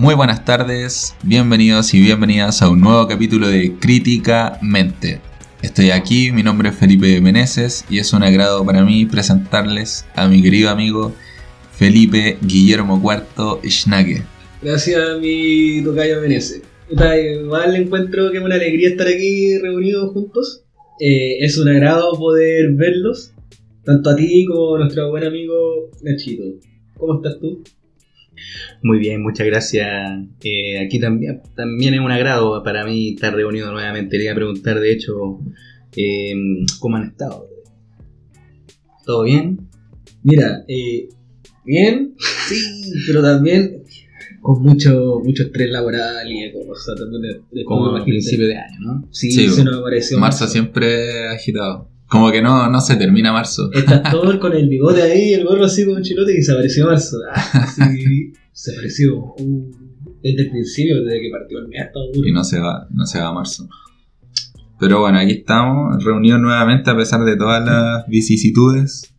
Muy buenas tardes, bienvenidos y bienvenidas a un nuevo capítulo de Crítica Mente. Estoy aquí, mi nombre es Felipe Meneses y es un agrado para mí presentarles a mi querido amigo Felipe Guillermo IV Schnake. Gracias, mi tocayo Meneses. Igual encuentro que es una alegría estar aquí reunidos juntos. Eh, es un agrado poder verlos, tanto a ti como a nuestro buen amigo Nachito. ¿Cómo estás tú? Muy bien, muchas gracias. Eh, aquí también, también es un agrado para mí estar reunido nuevamente. Le iba a preguntar, de hecho, eh, ¿cómo han estado? ¿Todo bien? Mira, eh, bien, sí, pero también con mucho mucho estrés laboral y cosas también de, de Como a principio de año, ¿no? Sí, Sí, se nos apareció Marzo siempre agitado. Como que no, no se termina marzo. Estás todo con el bigote ahí, el gorro así como un chilote y se apareció marzo. Ah, sí, se apareció. Uh, desde el principio, desde que partió el mes, estado duro. Y no se va, no se va marzo. Pero bueno, aquí estamos, reunidos nuevamente a pesar de todas las vicisitudes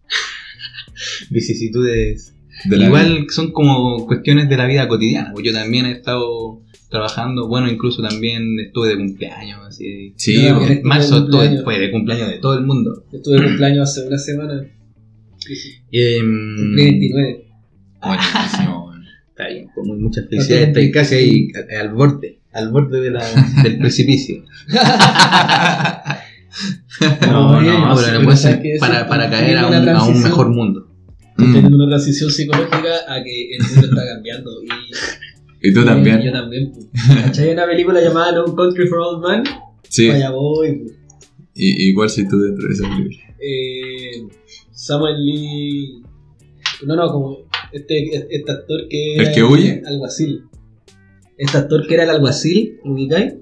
Vicisitudes. de Igual vida. son como cuestiones de la vida cotidiana. pues Yo también he estado trabajando, bueno, incluso también estuve de cumpleaños, así. Sí, pues, también. Marzo de todo fue de cumpleaños de todo el mundo. Estuve de cumpleaños hace una semana. Em, Cumplí 29. buenísimo, bueno. Está bien, con muy muchas felicidades. Estoy casi ahí a- al borde, al borde de la- del precipicio. No, no, pero no puede ser para, para caer a un, teniendo a un mejor mundo. Estoy Mm. teniendo una transición psicológica a que el mundo está cambiando. Y, Y tú y también. yo también. pues. ¿Cachai? Una película llamada No Country for Old Men. Sí, Allá voy. pues. y, igual si tú dentro de esa película. eh, Samuel Lee. No, no, como este, este actor que ¿El que huye? alguacil. Este actor que era el alguacil, ¿lo ubicáis?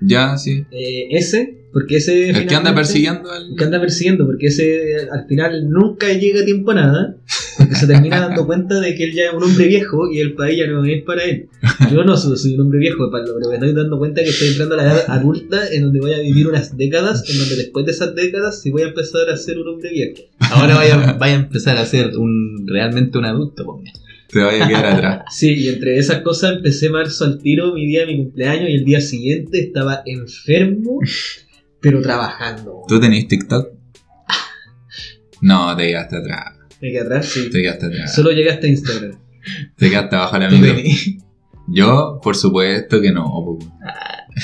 Ya, sí. Eh, ese, porque ese. El que anda persiguiendo al. El que anda persiguiendo, porque ese al final nunca llega a tiempo a nada, porque se termina dando cuenta de que él ya es un hombre viejo y el país ya no es para él. Yo no soy, un hombre viejo, pero me estoy dando cuenta que estoy entrando a la edad adulta en donde voy a vivir unas décadas, en donde después de esas décadas sí voy a empezar a ser un hombre viejo. Ahora vaya, vaya a empezar a ser un realmente un adulto. pues. Te vaya a quedar atrás. Sí, y entre esas cosas empecé marzo al tiro, mi día de mi cumpleaños, y el día siguiente estaba enfermo, pero trabajando. ¿Tú tenés TikTok? No, te quedaste atrás. Me quedé atrás, sí. Te quedaste atrás. Solo llegué hasta Instagram. Te quedaste abajo la micro. Yo, por supuesto que no. po.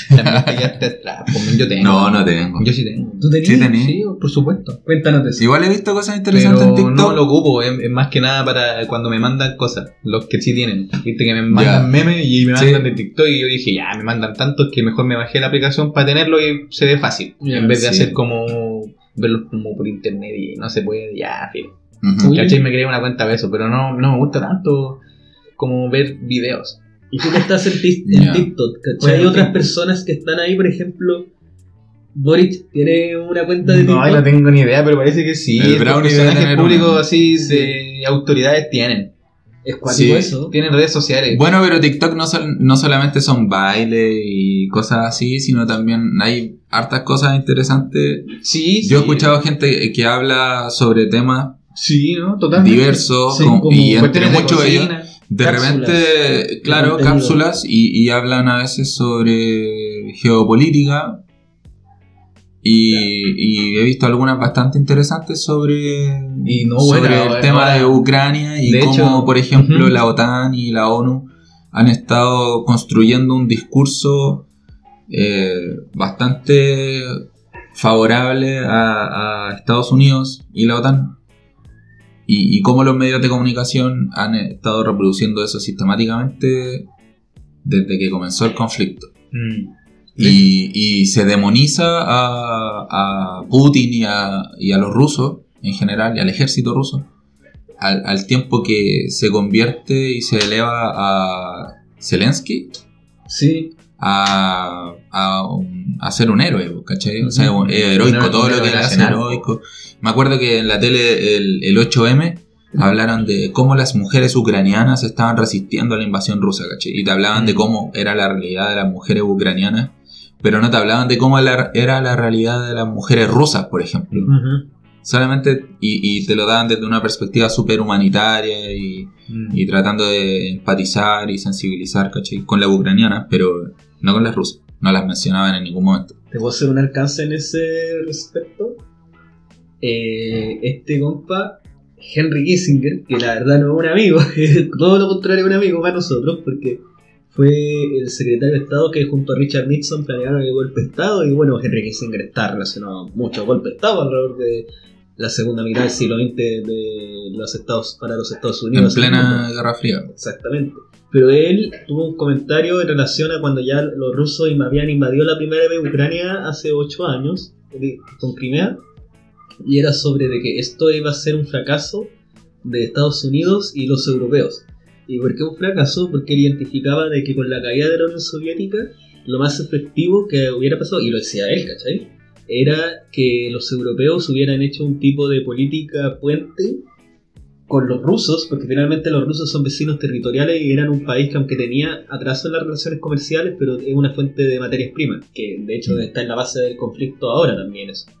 también te quedaste atrás, pues, Yo tengo. No, no tengo. Yo sí tengo. ¿Tú tenías? Sí, tenés. Sí, por supuesto. Cuéntanos de eso. Igual he visto cosas interesantes en Pero TikTok. no lo ocupo, es, es más que nada para cuando me mandan cosas, los que sí tienen. Viste que me mandan memes y me Sí. mandan de TikTok y yo dije, ya, me mandan tantos que mejor me bajé la aplicación para tenerlo y se ve fácil. En vez de sí. hacer como verlos como por internet y no se puede, ya, fin. ¿Cachai? Me creé una cuenta de eso, pero no, no me gusta tanto como ver videos. Y tú que estás en. TikTok, ¿cachai? Bueno, Hay otras personas que están ahí, por ejemplo, Boric tiene una cuenta de No, TikTok. no tengo ni idea, pero parece que sí. Personajes públicos una. así Sí. de autoridades tienen. Es cuático Sí. eso. Tienen redes sociales. Bueno, pero TikTok no, sol- no solamente son bailes y cosas así, sino también hay hartas cosas interesantes. Sí, Yo he escuchado gente que habla sobre temas Sí, ¿no? Totalmente. diversos Sí, con- como y entre Cuestiones de muchos ellos, de cápsulas repente, claro, contenido. cápsulas y, y hablan a veces sobre geopolítica. Y, y he visto algunas bastante interesantes sobre, Y no, sobre el tema de Ucrania y de cómo, hecho, por ejemplo, la OTAN y la ONU han estado construyendo un discurso eh, bastante favorable a, a Estados Unidos y la OTAN. Y, y cómo los medios de comunicación han estado reproduciendo eso sistemáticamente desde que comenzó el conflicto. Mm. Y, y se demoniza a, a Putin y a, y a los rusos en general y al ejército ruso al, al tiempo que se convierte y se eleva a Zelensky Sí. a, a, un- a ser un héroe, ¿cachai? O sea, es heroico, Un héroe- todo un lo que le hace heroico. Me acuerdo que en la tele el, el 8M hablaron de cómo las mujeres ucranianas estaban resistiendo a la invasión rusa, ¿cachai? Y te hablaban de cómo era la realidad de las mujeres ucranianas, pero no te hablaban de cómo la- era la realidad de las mujeres rusas, por ejemplo. Solamente, y, y te lo dan desde una perspectiva súper humanitaria y, Mm. y tratando de empatizar y sensibilizar, ¿cachai? Con la ucraniana, pero no con las rusas. No las mencionaban en ningún momento. ¿Te puedo hacer un alcance en ese respecto? Eh, este compa, Henry Kissinger, que la verdad no es un amigo, es todo lo contrario a un amigo para nosotros, porque fue el secretario de Estado que junto a Richard Nixon planearon el golpe de Estado, y bueno, Henry Kissinger está relacionado a muchos golpes de Estado alrededor de la segunda mitad del siglo XX de los Estados, para los Estados En Unidos. plena Guerra Fría. Exactamente. Pero él tuvo un comentario en relación a cuando ya los rusos habían invadido la primera vez Ucrania hace ocho años con Crimea y era sobre de que esto iba a ser un fracaso de Estados Unidos y los europeos. ¿Y por qué un fracaso? Porque él identificaba de que con la caída de la Unión Soviética lo más efectivo que hubiera pasado, y lo decía él, ¿cachai? Era que los europeos hubieran hecho un tipo de política puente con los rusos, porque finalmente los rusos son vecinos territoriales y eran un país que aunque tenía atraso en las relaciones comerciales, pero es una fuente de materias primas, que de hecho está en la base del conflicto ahora también eso.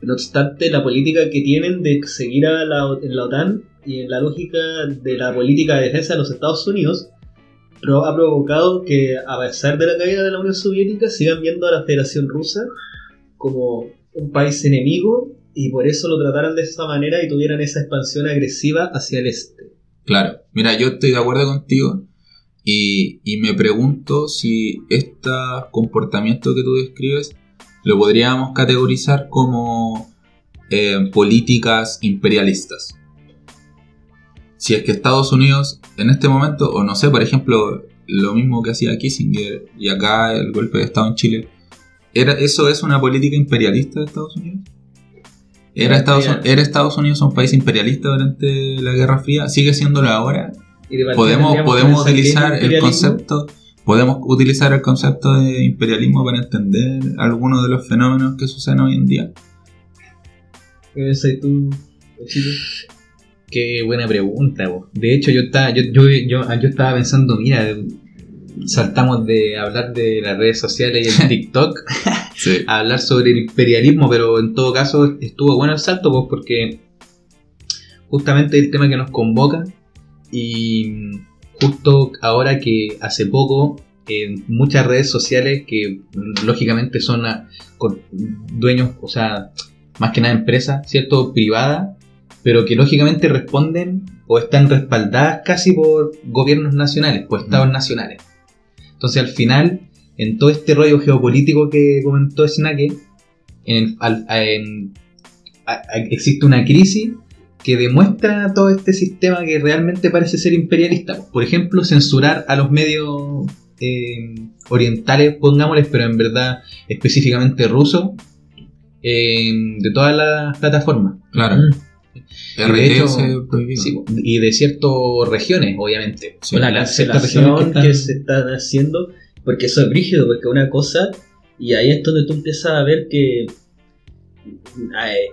No obstante, la política que tienen de seguir a la, en la OTAN y en la lógica de la política de defensa de los Estados Unidos ha provocado que a pesar de la caída de la Unión Soviética sigan viendo a la Federación Rusa como un país enemigo y por eso lo trataran de esa manera y tuvieran esa expansión agresiva hacia el este. Claro, mira, yo estoy de acuerdo contigo y, y me pregunto si este comportamiento que tú describes lo podríamos categorizar como eh, políticas imperialistas. Si es que Estados Unidos en este momento, o no sé, por ejemplo, lo mismo que hacía Kissinger y acá el golpe de Estado en Chile, ¿era, ¿eso es una política imperialista de Estados Unidos? ¿Era Estados, ¿Era Estados Unidos un país imperialista durante la Guerra Fría? ¿Sigue siéndolo ahora? Y podemos, utilizar el concepto podemos utilizar el concepto de imperialismo para entender algunos de los fenómenos que suceden hoy en día ¿Qué pensáis tú? Qué buena pregunta, vos. De hecho, yo estaba, yo, yo, yo, yo estaba pensando, mira, saltamos de hablar de las redes sociales y el TikTok sí. a hablar sobre el imperialismo, pero en todo caso estuvo bueno el salto, pues porque justamente el tema que nos convoca y justo ahora que hace poco en muchas redes sociales que lógicamente son con dueños, o sea, más que nada empresas, ¿cierto? Privadas, pero que lógicamente responden o están respaldadas casi por gobiernos nacionales, por estados Mm. nacionales. Entonces al final, en todo este rollo geopolítico que comentó Snake, en- al- en- a- a- existe una crisis que demuestra todo este sistema que realmente parece ser imperialista. Por ejemplo, censurar a los medios eh, orientales, pongámosles, pero en verdad específicamente rusos, eh, de todas las plataformas. claro Mm. Y de hecho, RTS prohibido Sí, y de ciertas regiones, obviamente. Sí. la cancelación que, están- se están haciendo, porque eso es brígido, porque una cosa, y ahí es donde tú empiezas a ver que eh,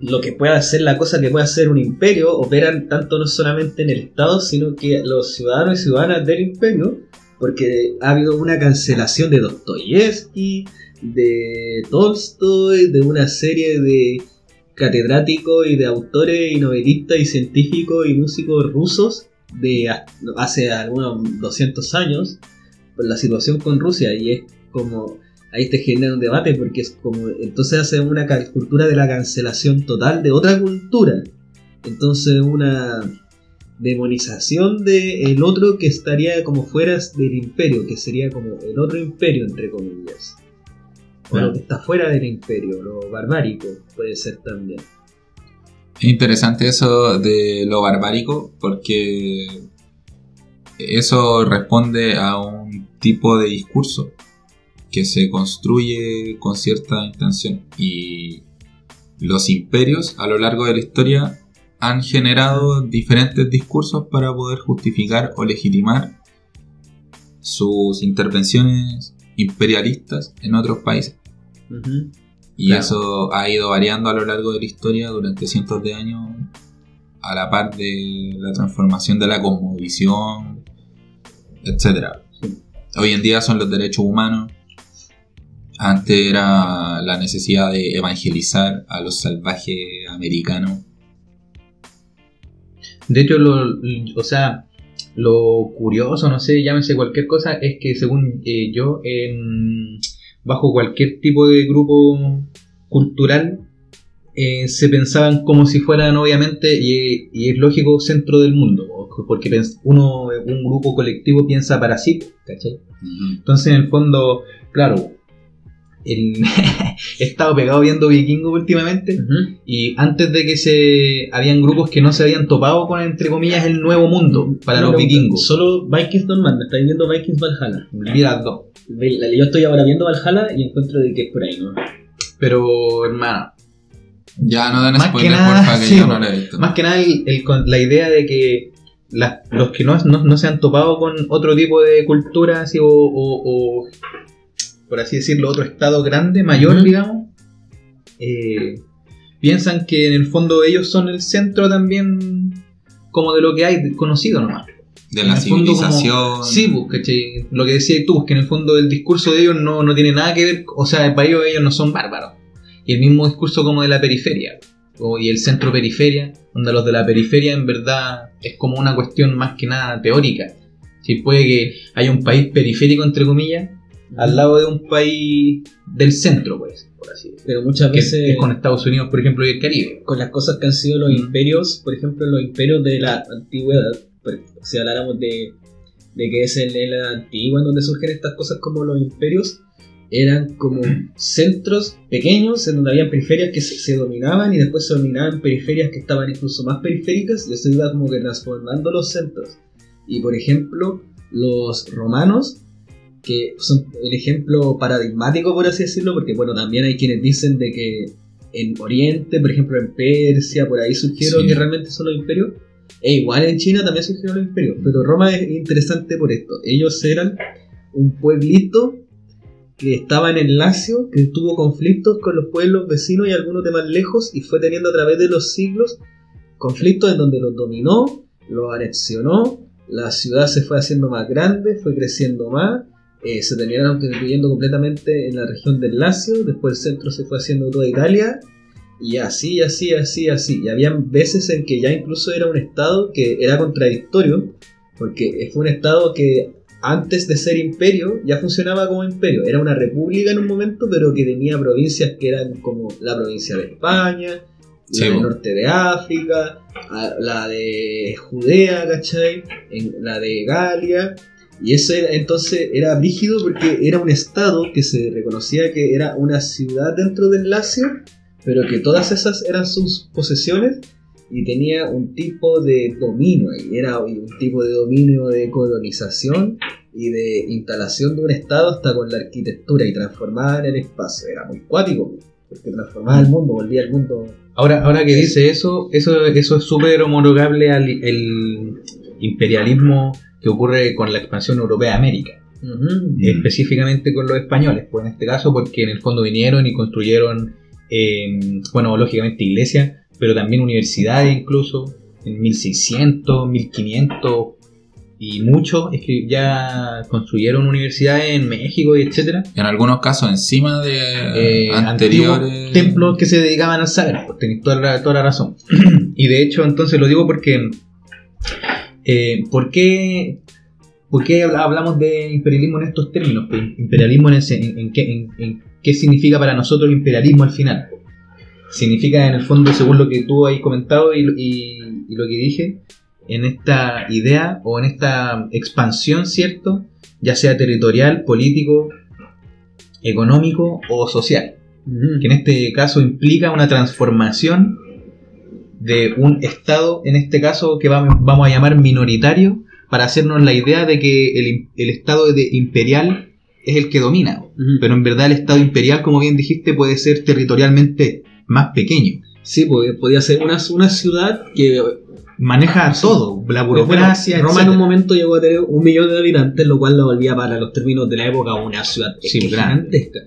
lo que puede hacer, la cosa que puede hacer un imperio, operan tanto no solamente en el Estado, sino que los ciudadanos y ciudadanas del imperio, porque ha habido una cancelación de Dostoyevsky, de Tolstoy, de una serie de catedráticos y de autores y novelistas y científicos y músicos rusos de ha- hace algunos 200 años por la situación con Rusia y es como ahí te genera un debate porque es como entonces hace una cultura de la cancelación total de otra cultura. Entonces una demonización de el otro que estaría como fuera del imperio que sería como el otro imperio entre comillas. O Claro. lo que está fuera del imperio lo barbárico puede ser también. Es interesante eso de lo barbárico porque eso responde a un tipo de discurso que se construye con cierta intención y los imperios a lo largo de la historia han generado diferentes discursos para poder justificar o legitimar sus intervenciones imperialistas en otros países. Y Claro. eso ha ido variando a lo largo de la historia durante cientos de años, a la par de la transformación de la cosmovisión, etc. Hoy en día son los derechos humanos. Antes era la necesidad de evangelizar a los salvajes americano. De hecho, lo, o sea, lo curioso, no sé, llámese cualquier cosa, es que según eh, yo, bajo cualquier tipo de grupo cultural, eh, se pensaban como si fueran, obviamente, y, y es lógico, centro del mundo, porque uno, un grupo colectivo piensa para sí, ¿cachai? Entonces, en el fondo, claro, el he estado pegado viendo Vikingo últimamente. Y antes de que se. Habían grupos que no se habían topado con, entre comillas, el nuevo mundo para los vikingos. Solo Vikings Normal, estáis viendo Vikings Valhalla. Las dos. Yo estoy ahora viendo Valhalla y encuentro de que es por ahí, ¿no? Pero, hermano, Ya no den Más que spoiler, nada, porfa, que sí, yo no lo he visto. más que nada el- el con- la idea de que las- los que no, no, no se han topado con otro tipo de cultura, así, o, o- o, por así decirlo, otro estado grande, mayor, digamos, eh, piensan que en el fondo ellos son el centro también, como de lo que hay conocido nomás. De en la el fondo como- civilización. Sí, pues, ¿cachai? Lo que decías tú, que en el fondo el discurso de ellos no, no tiene nada que ver, o sea, para ellos ellos no son bárbaros. Y el mismo discurso como de la periferia, y el centro periferia, donde los de la periferia en verdad es como una cuestión más que nada teórica. Si puede que haya un país periférico, entre comillas, al lado de un país del centro, pues, por así decirlo. Pero muchas Que veces es con Estados Unidos, por ejemplo, y el Caribe. con las cosas que han sido los Mm. imperios, por ejemplo, los imperios de la antigüedad, si habláramos de, de que es en la antigua en donde surgen estas cosas como los imperios, eran como centros pequeños en donde había periferias que se, se dominaban y después se dominaban periferias que estaban incluso más periféricas y eso iba como que transformando los centros. Y por ejemplo, los romanos, que son el ejemplo paradigmático, por así decirlo, porque bueno, también hay quienes dicen de que en Oriente, por ejemplo en Persia, por ahí surgieron Sí. que realmente son los imperios. E igual en China también surgieron los imperios. Pero Roma es interesante por esto. Ellos eran un pueblito que estaba en el Lacio, que tuvo conflictos con los pueblos vecinos y algunos de más lejos, y fue teniendo a través de los siglos conflictos en donde los dominó, los anexionó, la ciudad se fue haciendo más grande, fue creciendo más, eh, se terminaron constituyendo completamente en la región del Lacio, después el centro se fue haciendo toda Italia, y así, así, así, así. Y habían veces en que ya incluso era un estado que era contradictorio, porque fue un estado que antes de ser imperio ya funcionaba como imperio. Era una república en un momento, pero que tenía provincias que eran como la provincia de España, Sí, la del norte de África, la de Judea, ¿cachai? En- la de Galia. Y eso era- entonces era rígido porque era un estado que se reconocía que era una ciudad dentro del Lacio, pero que todas esas eran sus posesiones y tenía un tipo de dominio, y era un tipo de dominio de colonización y de instalación de un estado hasta con la arquitectura y transformar el espacio. Era muy cuático, porque transformaba el mundo, volvía el mundo. Ahora, ahora que dice eso, eso, eso es súper homologable al el imperialismo que ocurre con la expansión europea de América. Específicamente con los españoles, pues en este caso porque en el fondo vinieron y construyeron, eh, bueno, lógicamente iglesias, pero también universidades incluso, en 1600, 1500 y mucho, es que ya construyeron universidades en México y etcétera. En algunos casos encima de Eh, anteriores templos que se dedicaban al saber, pues tenéis toda la, toda la razón. y de hecho, entonces lo digo porque, eh, ¿por qué, por qué habla- hablamos de imperialismo en estos términos? Pues, imperialismo en, ese- en- en qué, en- en qué significa para nosotros imperialismo al final. Significa en el fondo, según lo que tú has comentado y, y- y lo que dije, en esta idea o en esta expansión, ¿cierto? Ya sea territorial, político, económico o social que en este caso implica una transformación de un Estado, en este caso que vamos, a llamar minoritario, para hacernos la idea de que el, el Estado de imperial es el que domina. Pero en verdad el Estado imperial, como bien dijiste, puede ser territorialmente más pequeño. Sí, porque podía ser una, una ciudad que Maneja todo, la burocracia, Bueno, Roma en un momento llegó a tener un millón de habitantes, lo cual la volvía para los términos de la época una ciudad Sí, gigantesca.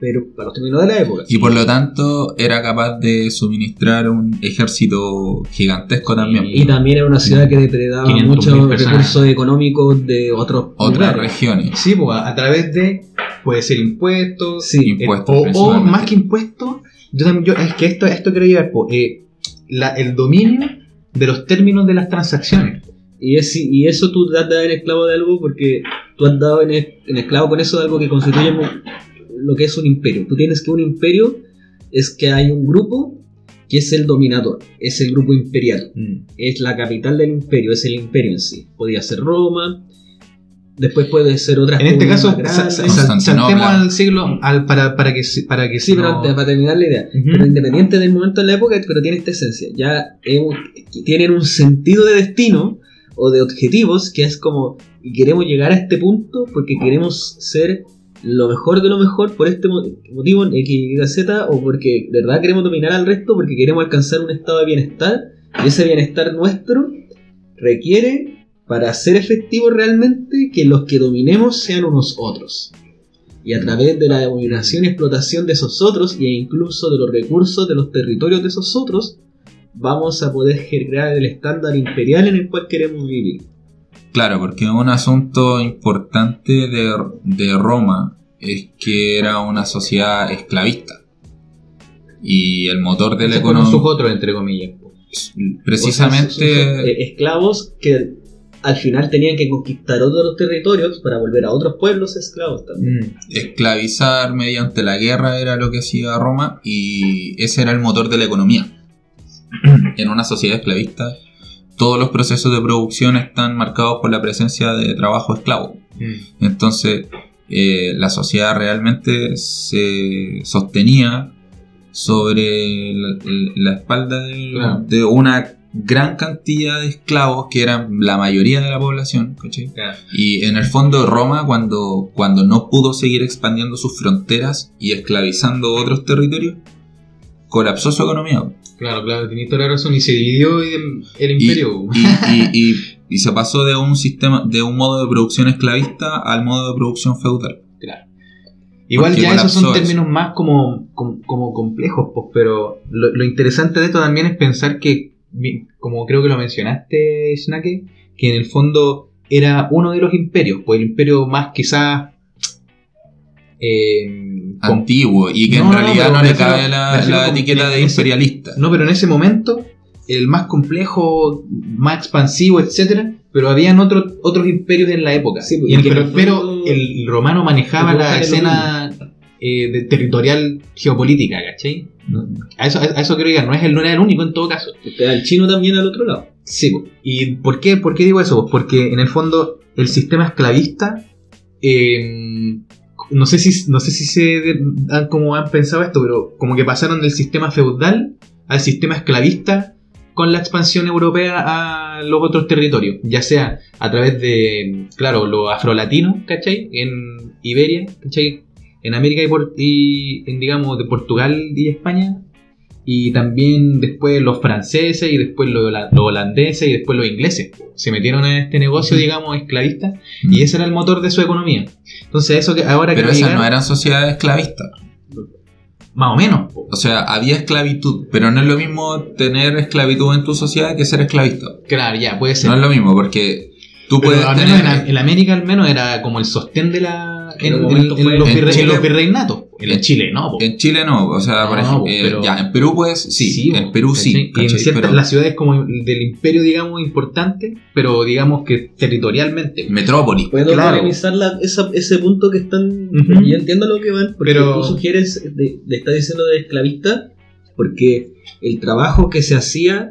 Pero para los términos de la época. y por lo tanto era capaz de suministrar un ejército gigantesco también. Y también era una ciudad que depredaba 500.000 muchos recursos económicos de otros Otras lugares. regiones. Sí, pues, a, a través de, puede ser impuestos, Sí, eh, o- más que impuestos, yo también, yo, es que esto, esto quiero llegar, po, eh, la- el dominio de los términos de las transacciones. Y, es, y eso tú te has dado en esclavo de algo porque tú has dado en, es- en esclavo con eso de algo que constituye lo que es un imperio. Tú tienes que un imperio es que hay un grupo que es el dominador, es el grupo imperial, es la capital del imperio, es el imperio en sí. Podía ser Roma, después puede ser otras En este caso, sal- saltemos al siglo al, para, para que para que Sí, pero antes, para terminar la idea. Pero independiente del momento en la época, pero tiene esta esencia. Ya tienen un sentido de destino o de objetivos que es como queremos llegar a este punto porque queremos ser lo mejor de lo mejor por este mo- motivo X, Y, Z o porque de verdad queremos dominar al resto porque queremos alcanzar un estado de bienestar y ese bienestar nuestro requiere para ser efectivo realmente que los que dominemos sean unos otros y a través de la dominación y explotación de esos otros e incluso de los recursos de los territorios de esos otros, vamos a poder crear el estándar imperial en el cual queremos vivir. Claro, porque un asunto importante de, de Roma es que era una sociedad esclavista. Y el motor de la economía. otros, entre comillas. O sea, son- Precisamente. eh, esclavos que al final tenían que conquistar otros territorios para volver a otros pueblos esclavos también. Mm. esclavizar mediante la guerra era lo que hacía Roma y ese era el motor de la economía. En una sociedad esclavista, todos los procesos de producción están marcados por la presencia de trabajo esclavo. Mm. Entonces, eh, la sociedad realmente se sostenía sobre la, la espalda Claro. de una gran cantidad de esclavos que eran la mayoría de la población. ¿cachai? Claro. Y en el fondo Roma, cuando, cuando no pudo seguir expandiendo sus fronteras y esclavizando otros territorios, colapsó su economía. Claro, claro, tenés toda la razón. Y se dividió el, imperio. y- y- y- y se pasó de un sistema, de un modo de producción esclavista al modo de producción feudal. Igual porque ya esos son eso. términos más como, como, como complejos, pues, pero lo, lo interesante de esto también es pensar que, como creo que lo mencionaste, Snake, que en el fondo era uno de los imperios, pues el imperio más quizás... eh, Antiguo y que No, en no, realidad pero no le refiero- cabe la, etiqueta de ese- imperialista. no, pero en ese momento, el más complejo, más expansivo, etcétera, pero habían otros otros imperios en la época. Sí, pues, Y pero, el pero fondo- el romano manejaba Pero la escena eh, de- territorial geopolítica, ¿cachai? No- A eso, a eso quiero llegar, no, es el, no era el único en todo caso. Está el chino también al otro lado. Sí. ¿y por qué, por qué digo eso? Pues Porque en el fondo el sistema esclavista, eh, no sé si no sé si se han, como han pensado esto, pero como que pasaron del sistema feudal al sistema esclavista con la expansión europea a los otros territorios, ya sea a través de, claro, los afrolatinos, ¿cachai? En Iberia, ¿cachai? En América y, por- y en, digamos, de Portugal y España, y también después los franceses y después los, los holandeses y después los ingleses se metieron en este negocio, digamos, esclavista y ese era el motor de su economía. Entonces eso que ahora Pero que esas no eran sociedades esclavistas. más o menos. O sea, había esclavitud, pero no es lo mismo tener esclavitud en tu sociedad que ser esclavista. Claro, ya, puede ser. No es lo mismo, porque tú Pero puedes al menos tener... en, en América al menos era como el sostén de la... En, En en- los, virre- Chile- los virreinatos. En en- Chile no. po. En Chile no, o sea, por No, ejemplo, no, eh, pero- ya, en Perú pues sí, en Perú sí, ¿cachai? Y en ciertas pero las ciudades como del imperio, digamos, importante, pero digamos que territorialmente. metrópolis. Puedo Claro. polemizar la- esa- ese punto que están. Yo entiendo lo que van, porque Pero- tú sugieres, de, de estar diciendo de esclavista, porque el trabajo que se hacía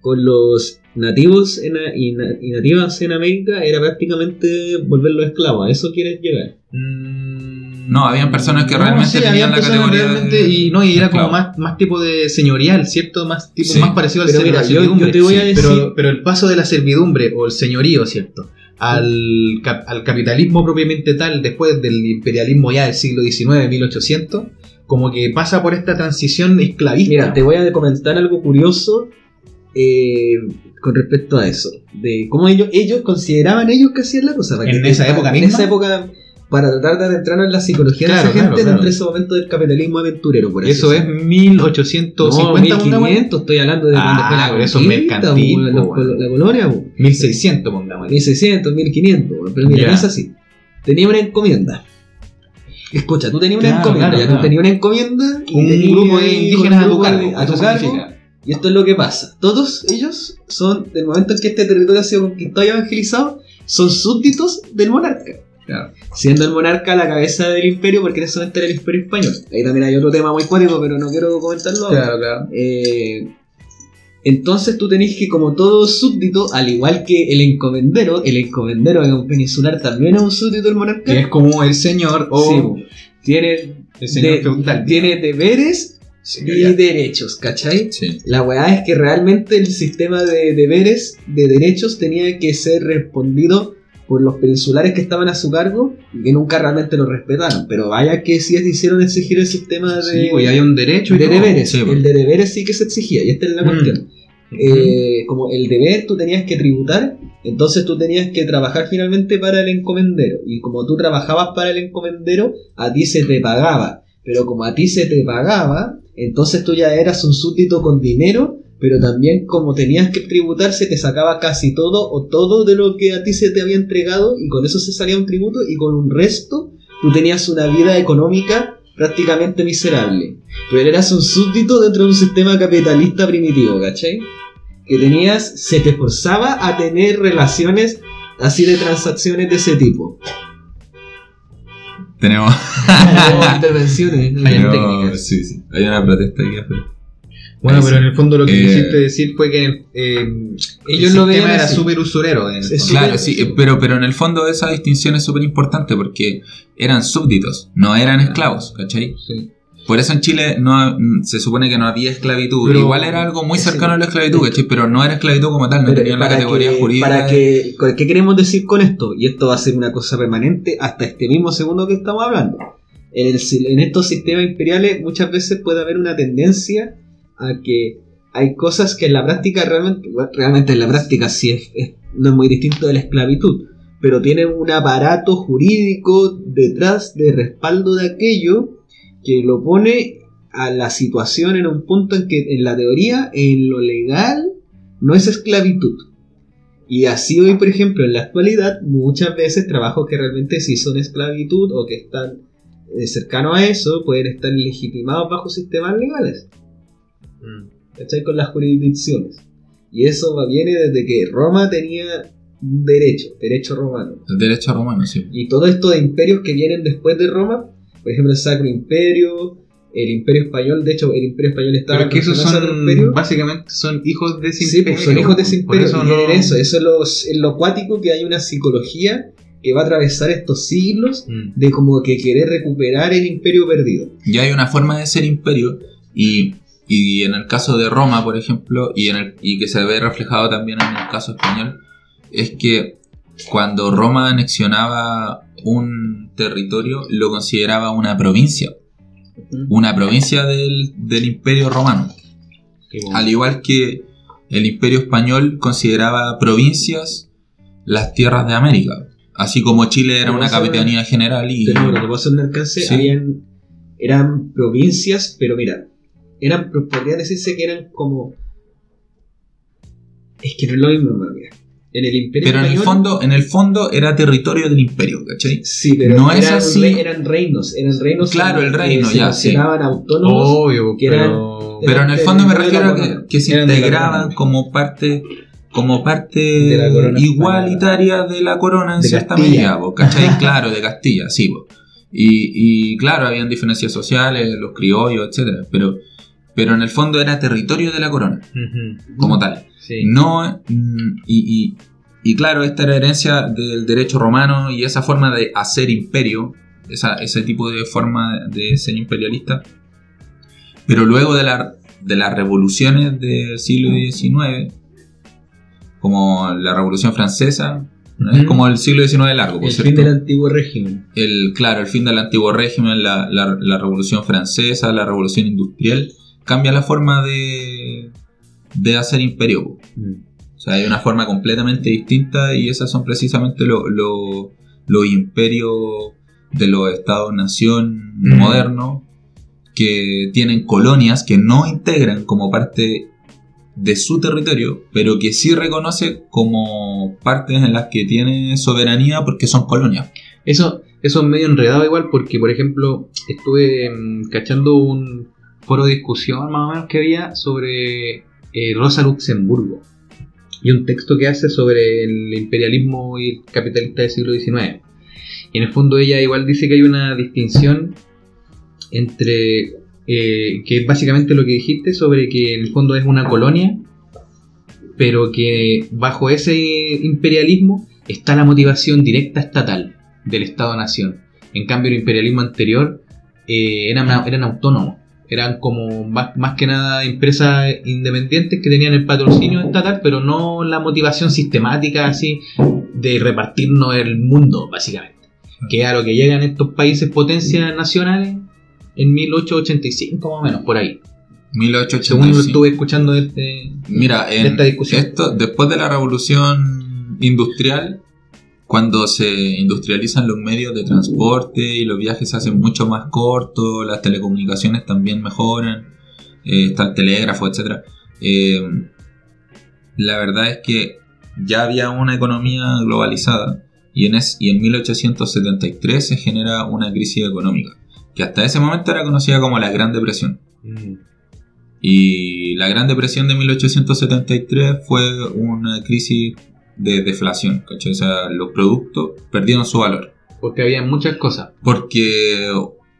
con los nativos en, a- y, na- y nativas en América era prácticamente volverlos esclavos. A eso quieres llegar. Mm, No, habían personas que realmente sí, tenían habían la categoría realmente de- y no y era como más, más tipo de señorial, ¿cierto? Más tipo Sí. más parecido al Pero ser- mira, a la yo- servidumbre. yo te voy a Sí, decir- pero, pero el paso de la servidumbre o el señorío, ¿cierto? Al, cap- al capitalismo propiamente tal, después del imperialismo ya del siglo XIX, 1800, como que pasa por esta transición esclavista. Mira, te voy a comentar algo curioso eh, con respecto a eso. De cómo ellos, ellos consideraban ellos que hacían la cosa. ¿En esa época En misma? esa época, para tratar de adentrarnos en la psicología Claro, de esa gente claro, dentro de ese momento del capitalismo aventurero. Por así eso es decirlo. 1850, No, una wea. 1500, estoy hablando de cuando Ah, fue la pero eso es mercantil, colo- la colonia, po. 1600, pongamos. 1600, 1500, po. pero mira, no es así. Tenía una encomienda. Escucha, tú tenías una encomienda, claro, ya tú tenías una encomienda y Un tenías grupo de indígenas con a tu grupo cargo, a eso tu cargo. Y esto es lo que pasa. Todos ellos son, del momento en que este territorio ha sido conquistado y evangelizado, son súbditos del monarca. Claro. Siendo el monarca la cabeza del imperio, porque en ese momento era el imperio español. Ahí también hay otro tema muy cuático, pero no quiero comentarlo ahora. Claro. Eh, entonces tú tenés que, como todo súbdito, al igual que el encomendero, el encomendero es un peninsular también es un súbdito del monarca. Que es como el señor o Sí, tiene, el señor de- feudal. tiene deberes y derechos, ¿cachai? Sí. La weá es que realmente el sistema de deberes, de derechos, tenía que ser respondido por los peninsulares que estaban a su cargo y que nunca realmente lo respetaron. Pero vaya que sí hicieron exigir el sistema de, Sí, pues, y hay un derecho y de todo. deberes. sí, el de deberes sí que se exigía, y esta es la Mm. cuestión. Eh, como el deber tú tenías que tributar, entonces tú tenías que trabajar finalmente para el encomendero. Y como tú trabajabas para el encomendero, a ti se te pagaba. Pero como a ti se te pagaba, entonces tú ya eras un súbdito con dinero, pero también como tenías que tributar, se te sacaba casi todo o todo de lo que a ti se te había entregado, y con eso se salía un tributo, y con un resto tú tenías una vida económica prácticamente miserable. Pero eras un súbdito dentro de un sistema capitalista primitivo, ¿cachai? Que tenías, se te forzaba a tener relaciones así de transacciones de ese tipo. Tenemos. Tenemos intervenciones. Hay tenemos- técnicas. sí, sí. Hay una protesta aquí afuera. Bueno, pero en el fondo lo que Eh, quisiste decir fue que eh, Ellos el lo veían era súper usurero. en el. Claro, sí, eh, pero, pero en el fondo esa distinción es súper importante porque eran súbditos, no eran esclavos, ¿cachai? Sí. Por eso en Chile no mm, se supone que no había esclavitud. Pero- Igual era algo muy Sí. cercano a la esclavitud, ¿cachai? Pero no era esclavitud como tal, no tenía la categoría que- jurídica. Para que, ¿Qué queremos decir con esto? Y esto va a ser una cosa permanente hasta este mismo segundo que estamos hablando. En, el en estos sistemas imperiales muchas veces puede haber una tendencia a que hay cosas que en la práctica realmente, realmente en la práctica sí es, es- no es muy distinto de la esclavitud, pero tienen un aparato jurídico detrás de respaldo de aquello que lo pone a la situación en un punto en que en la teoría, en lo legal, no es esclavitud. Y así hoy, por ejemplo, en la actualidad, muchas veces trabajos que realmente sí son esclavitud o que están eh, cercanos a eso, pueden estar legitimados bajo sistemas legales. Mm. ¿Cachai? Con las jurisdicciones. Y eso viene desde que Roma tenía derecho, derecho romano. El derecho romano, sí. Y todo esto de imperios que vienen después de Roma, por ejemplo el Sacro Imperio, el Imperio Español, de hecho el Imperio Español estaba Pero que esos son, Imperio. básicamente, son hijos de ese Sí, pues, son hijos de ese imperio. eso no- eso, eso es lo, es lo cuático que hay una psicología que va a atravesar estos siglos Mm. de como que querer recuperar el imperio perdido. Y hay una forma de ser imperio y, y en el caso de Roma, por ejemplo, y, en el, y que se ve reflejado también en el caso español, es que cuando Roma anexionaba un territorio, lo consideraba una provincia, una provincia del, del imperio romano. Bueno. Al igual que el imperio español consideraba provincias las tierras de América. Así como Chile era Pero una capitanía general y... Te juro, te puedo hacer un alcance, Sí. habían, eran provincias, pero mira, eran, podría decirse que eran como... Es que no es lo mismo, mira. En el imperio Pero en el fondo, en el fondo era territorio del imperio, ¿cachai? Sí, pero No es eran, así. re- eran reinos, eran reinos Claro, el que reino, se ya, sí. consideraban autónomos. Obvio, que eran- pero... Pero en el fondo me refiero a que, que se integraban como parte como parte De la corona igualitaria de la corona en De cierta medida, ¿cachai? claro, de Castilla, sí. Y, y claro, habían diferencias sociales, los criollos, etcétera, pero, pero en el fondo era territorio de la corona, como tal. Sí. No, mm, y, y- y claro, esta era herencia del derecho romano y esa forma de hacer imperio, esa- ese tipo de forma de ser imperialista. Pero luego de, la- de las revoluciones del siglo XIX, como la Revolución Francesa, ¿no? es como el siglo XIX largo, por el cierto. fin del antiguo régimen. El, claro, el fin del antiguo régimen, la, la- la Revolución Francesa, la Revolución Industrial, cambia la forma de, de hacer imperio. po. O sea, hay una forma completamente distinta y esas son precisamente lo- lo- los imperios de los estados-nación Mm. modernos que tienen colonias que no integran como parte de su territorio, pero que sí reconoce como partes en las que tiene soberanía porque son colonias. Eso, eso es medio enredado igual porque, por ejemplo, estuve mm, cachando un foro de discusión más o menos que había sobre eh, Rosa Luxemburgo y un texto que hace sobre el imperialismo y el capitalista del siglo XIX. Y en el fondo ella igual dice que hay una distinción entre, eh, que es básicamente lo que dijiste sobre que en el fondo es una colonia, pero que bajo ese imperialismo está la motivación directa estatal del Estado-Nación. En cambio, el imperialismo anterior eh, eran, eran autónomos, eran como más, más, que nada empresas independientes que tenían el patrocinio estatal, pero no la motivación sistemática así de repartirnos el mundo, básicamente. Que era lo que llegan estos países potencias nacionales en 1885 más o menos, por ahí. 1885. Según lo estuve escuchando de, este, Mira, de en esta discusión. esto, después de la revolución industrial, cuando se industrializan los medios de transporte y los viajes se hacen mucho más cortos, las telecomunicaciones también mejoran, eh, está el telégrafo, etc. Eh, la verdad es que ya había una economía globalizada y en, es- y en 1873 se genera una crisis económica, que hasta ese momento era conocida como la Gran Depresión. Mm. Y la Gran Depresión de 1873 fue una crisis de deflación, ¿cachai? O sea, los productos perdieron su valor. Porque había muchas cosas. Porque,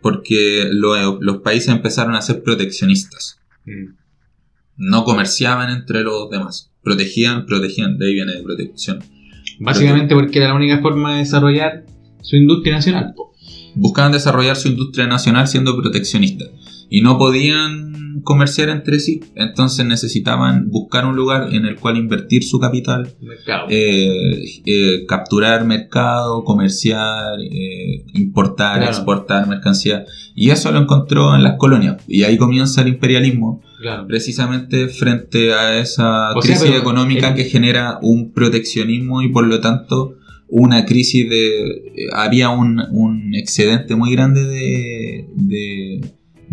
porque lo- los países empezaron a ser proteccionistas. No comerciaban entre los demás. Protegían, protegían. De ahí viene de protección. Básicamente porque era la única forma de desarrollar su industria nacional. Buscaban desarrollar su industria nacional siendo proteccionistas. Y no podían comerciar entre sí. Entonces necesitaban buscar un lugar en el cual invertir su capital Mercado. eh, eh, capturar mercado, comerciar, eh, importar, Claro. exportar mercancía. Y eso lo encontró en las colonias. Y ahí comienza el imperialismo, claro. precisamente frente a esa O crisis económica el- que genera un proteccionismo y por lo tanto una crisis de... había un, un excedente muy grande de... de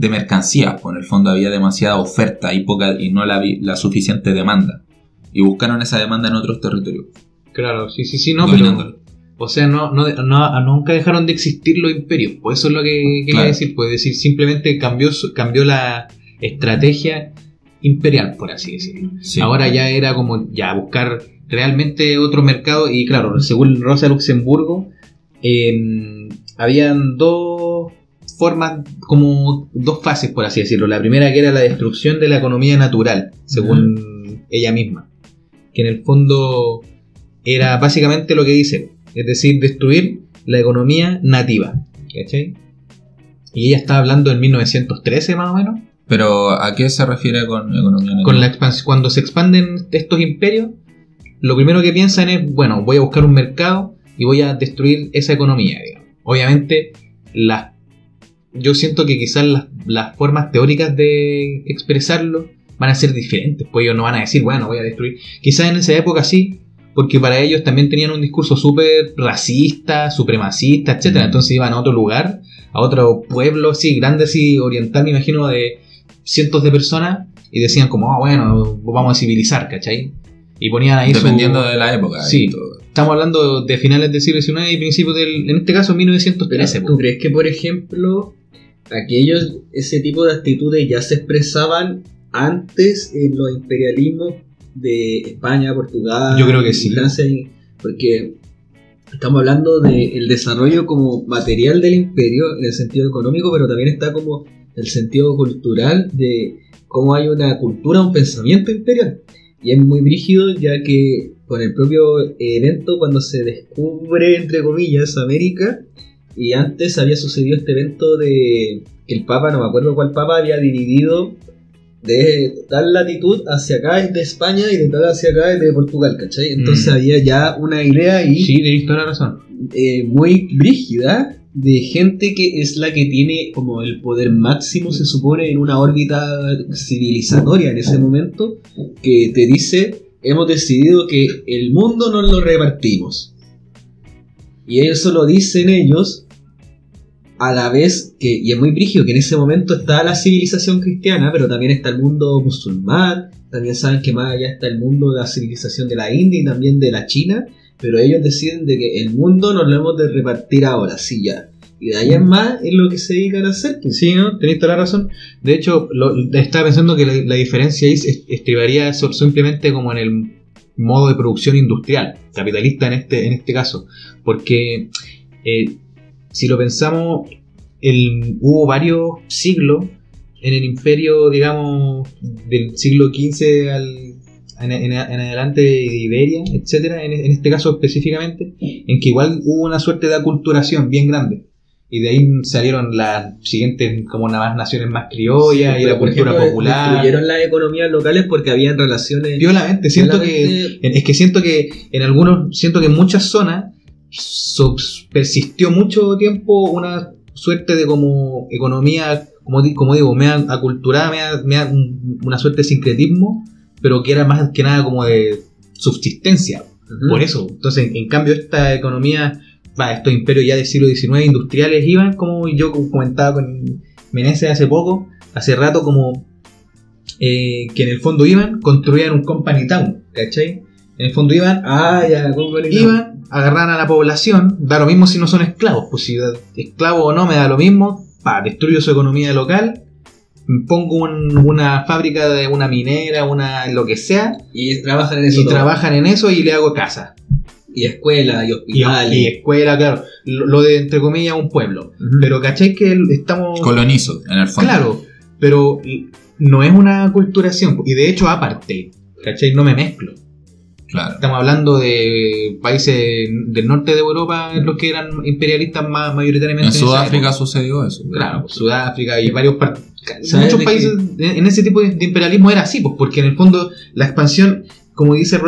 de mercancías, pues en el fondo había demasiada oferta y poca y no la, la suficiente demanda y buscaron esa demanda en otros territorios. Claro, sí, sí, sí, no, pero. O sea, no, no, no- nunca dejaron de existir los imperios. Pues eso es lo que quería Claro. decir. Pues decir, simplemente cambió, cambió la estrategia imperial, por así decirlo. Sí. Ahora ya era como ya buscar realmente otro mercado. Y claro, según Rosa Luxemburgo, eh, habían dos formas, como dos fases, por así decirlo. La primera que era la destrucción de la economía natural, según ella misma. Que en el fondo era básicamente lo que dice, es decir, destruir la economía nativa. ¿Cachai? Y ella estaba hablando en 1913 más o menos. Pero ¿a qué se refiere con economía Con la nativa? expans- cuando se expanden estos imperios, lo primero que piensan es, bueno, voy a buscar un mercado y voy a destruir esa economía. digamos. Obviamente, las, yo siento que quizás las, las formas teóricas de expresarlo van a ser diferentes, pues ellos no van a decir, bueno, voy a destruir. Quizás en esa época sí, porque para ellos también tenían un discurso súper racista, supremacista, etcétera. Mm. Entonces iban a otro lugar, a otro pueblo, sí, grande, así, oriental, me imagino, de cientos de personas, y decían como, ah, bueno, vamos a civilizar, ¿cachai? Y ponían ahí su- Dependiendo de la época. Sí. todo. Estamos hablando de finales del siglo XIX y principios del, en este caso, 1913. ¿Tú crees que, por ejemplo, aquellos, ese tipo de actitudes ya se expresaban antes en los imperialismos de España, Portugal, Yo creo que sí. Francia? Porque estamos hablando del desarrollo como material del imperio en el sentido económico, pero también está como el sentido cultural de cómo hay una cultura, un pensamiento imperial. Y es muy brígido ya que con el propio evento cuando se descubre, entre comillas, América, y antes había sucedido este evento de que el Papa, no me acuerdo cuál Papa, había dividido de tal latitud hacia acá es de España y de tal hacia acá es de Portugal, ¿cachai? Entonces Mm. había ya una idea ahí Sí, tenéis toda la razón. eh, muy brígida de gente que es la que tiene como el poder máximo, se supone, en una órbita civilizatoria en ese momento, que te dice, hemos decidido que el mundo nos lo repartimos. Y eso lo dicen ellos a la vez que, y es muy brígido, que en ese momento está la civilización cristiana, pero también está el mundo musulmán, también saben que más allá está el mundo de la civilización de la India y también de la China, pero ellos deciden de que el mundo nos lo hemos de repartir ahora, sí ya. Y de ahí en más es lo que se dedican a hacer. pues. Sí, ¿no? Tenéis toda la razón. De hecho, lo- estaba pensando que la, la diferencia ahí es- estribaría so- simplemente como en el modo de producción industrial, capitalista en este, en este caso. Porque eh, si lo pensamos, el- hubo varios siglos en el imperio, digamos, del siglo XV al, en, adelante de Iberia, etcétera, en este caso específicamente, en que igual hubo una suerte de aculturación bien grande. Y de ahí salieron las siguientes, como nada más naciones más criollas y la cultura ejemplo, popular. Destruyeron las economías locales porque habían relaciones. Violamente, siento que es que siento que en algunos, siento que en muchas zonas persistió mucho tiempo una suerte de como economía, como, como digo, mea aculturada, mea- mea un- una suerte de sincretismo, pero que era más que nada como de subsistencia. Por eso, entonces, en, en cambio, esta economía, va, estos imperios ya del siglo XIX industriales iban, como yo comentaba con Meneses hace poco, hace rato, como eh, que en el fondo iban, construían un company town, ¿cachai? En el fondo iban, Ah, ya, ¿cómo le iban, agarran a la población, da lo mismo si no son esclavos, pues si esclavo o no me da lo mismo, pa, destruyo su economía local, pongo un- una fábrica de una minera, una lo que sea, Y trabajan en eso. y todo. trabajan en eso y le hago casa. Y escuela, y Y, hospitales. y escuela, claro, lo, lo de entre comillas un pueblo. Pero ¿cachai que estamos... Colonizo, en el fondo. Claro, pero no es una culturación, y de hecho aparte, ¿cachai? No me mezclo. Claro. Estamos hablando de países del norte de Europa, los que eran imperialistas más mayoritariamente. En Sudáfrica sucedió eso. Claro, Sudáfrica y varios par- ¿Sabes muchos países en en ese tipo de, de imperialismo era así, pues porque en el fondo la expansión, como dice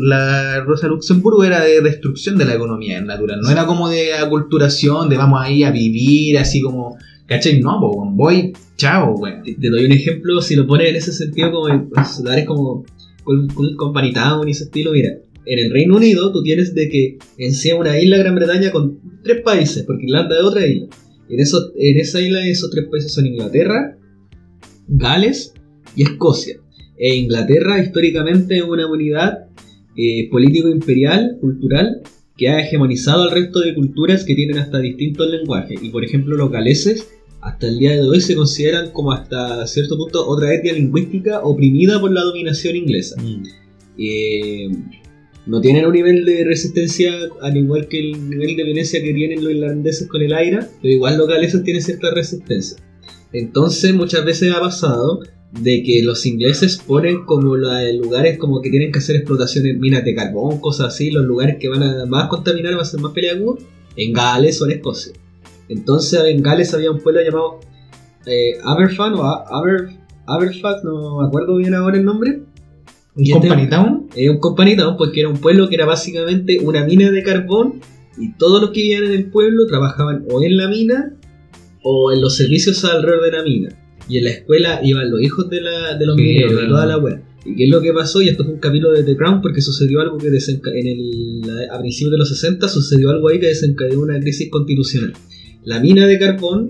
la Rosa Luxemburgo, era de destrucción de la economía natural, no era como de aculturación, de vamos ahí a vivir así como, ¿cachai? No, pues voy, chao, weón. Te, doy un ejemplo, si lo pones en ese sentido, como en pues, lugares como con, con y ese estilo, mira, en el Reino Unido tú tienes de que en sí una isla Gran Bretaña con tres países, porque Irlanda es otra isla. En, eso, en esa isla esos tres países son Inglaterra, Gales y Escocia. E Inglaterra históricamente es una unidad eh, político-imperial, cultural, que ha hegemonizado al resto de culturas que tienen hasta distintos lenguajes. Y por ejemplo los galeses hasta el día de hoy se consideran como hasta cierto punto otra etnia lingüística oprimida por la dominación inglesa. Eh, no tienen un nivel de resistencia al igual que el nivel de violencia que tienen los irlandeses con el aire, pero igual los galeses tienen cierta resistencia. Entonces muchas veces ha pasado de que los ingleses ponen como la- lugares como que tienen que hacer explotaciones, minas de carbón, cosas así, los lugares que van a más contaminar, van a ser más peleagudos, en Gales o en Escocia. Entonces en Gales había un pueblo llamado eh, Aberfan o Aber, Aberfan, no me acuerdo bien ahora el nombre. ¿Un este- company town? eh, un company town, porque era un pueblo que era básicamente una mina de carbón y todos los que vivían en el pueblo trabajaban o en la mina o en los servicios alrededor de la mina. Y en la escuela iban los hijos de, la, de los Sí, mineros y claro. toda la wea. ¿Y qué es lo que pasó? Y esto fue un capítulo de The Crown porque sucedió algo que desenca en el, a principios de los 60 sucedió algo ahí que desencadenó una crisis constitucional. La mina de carbón,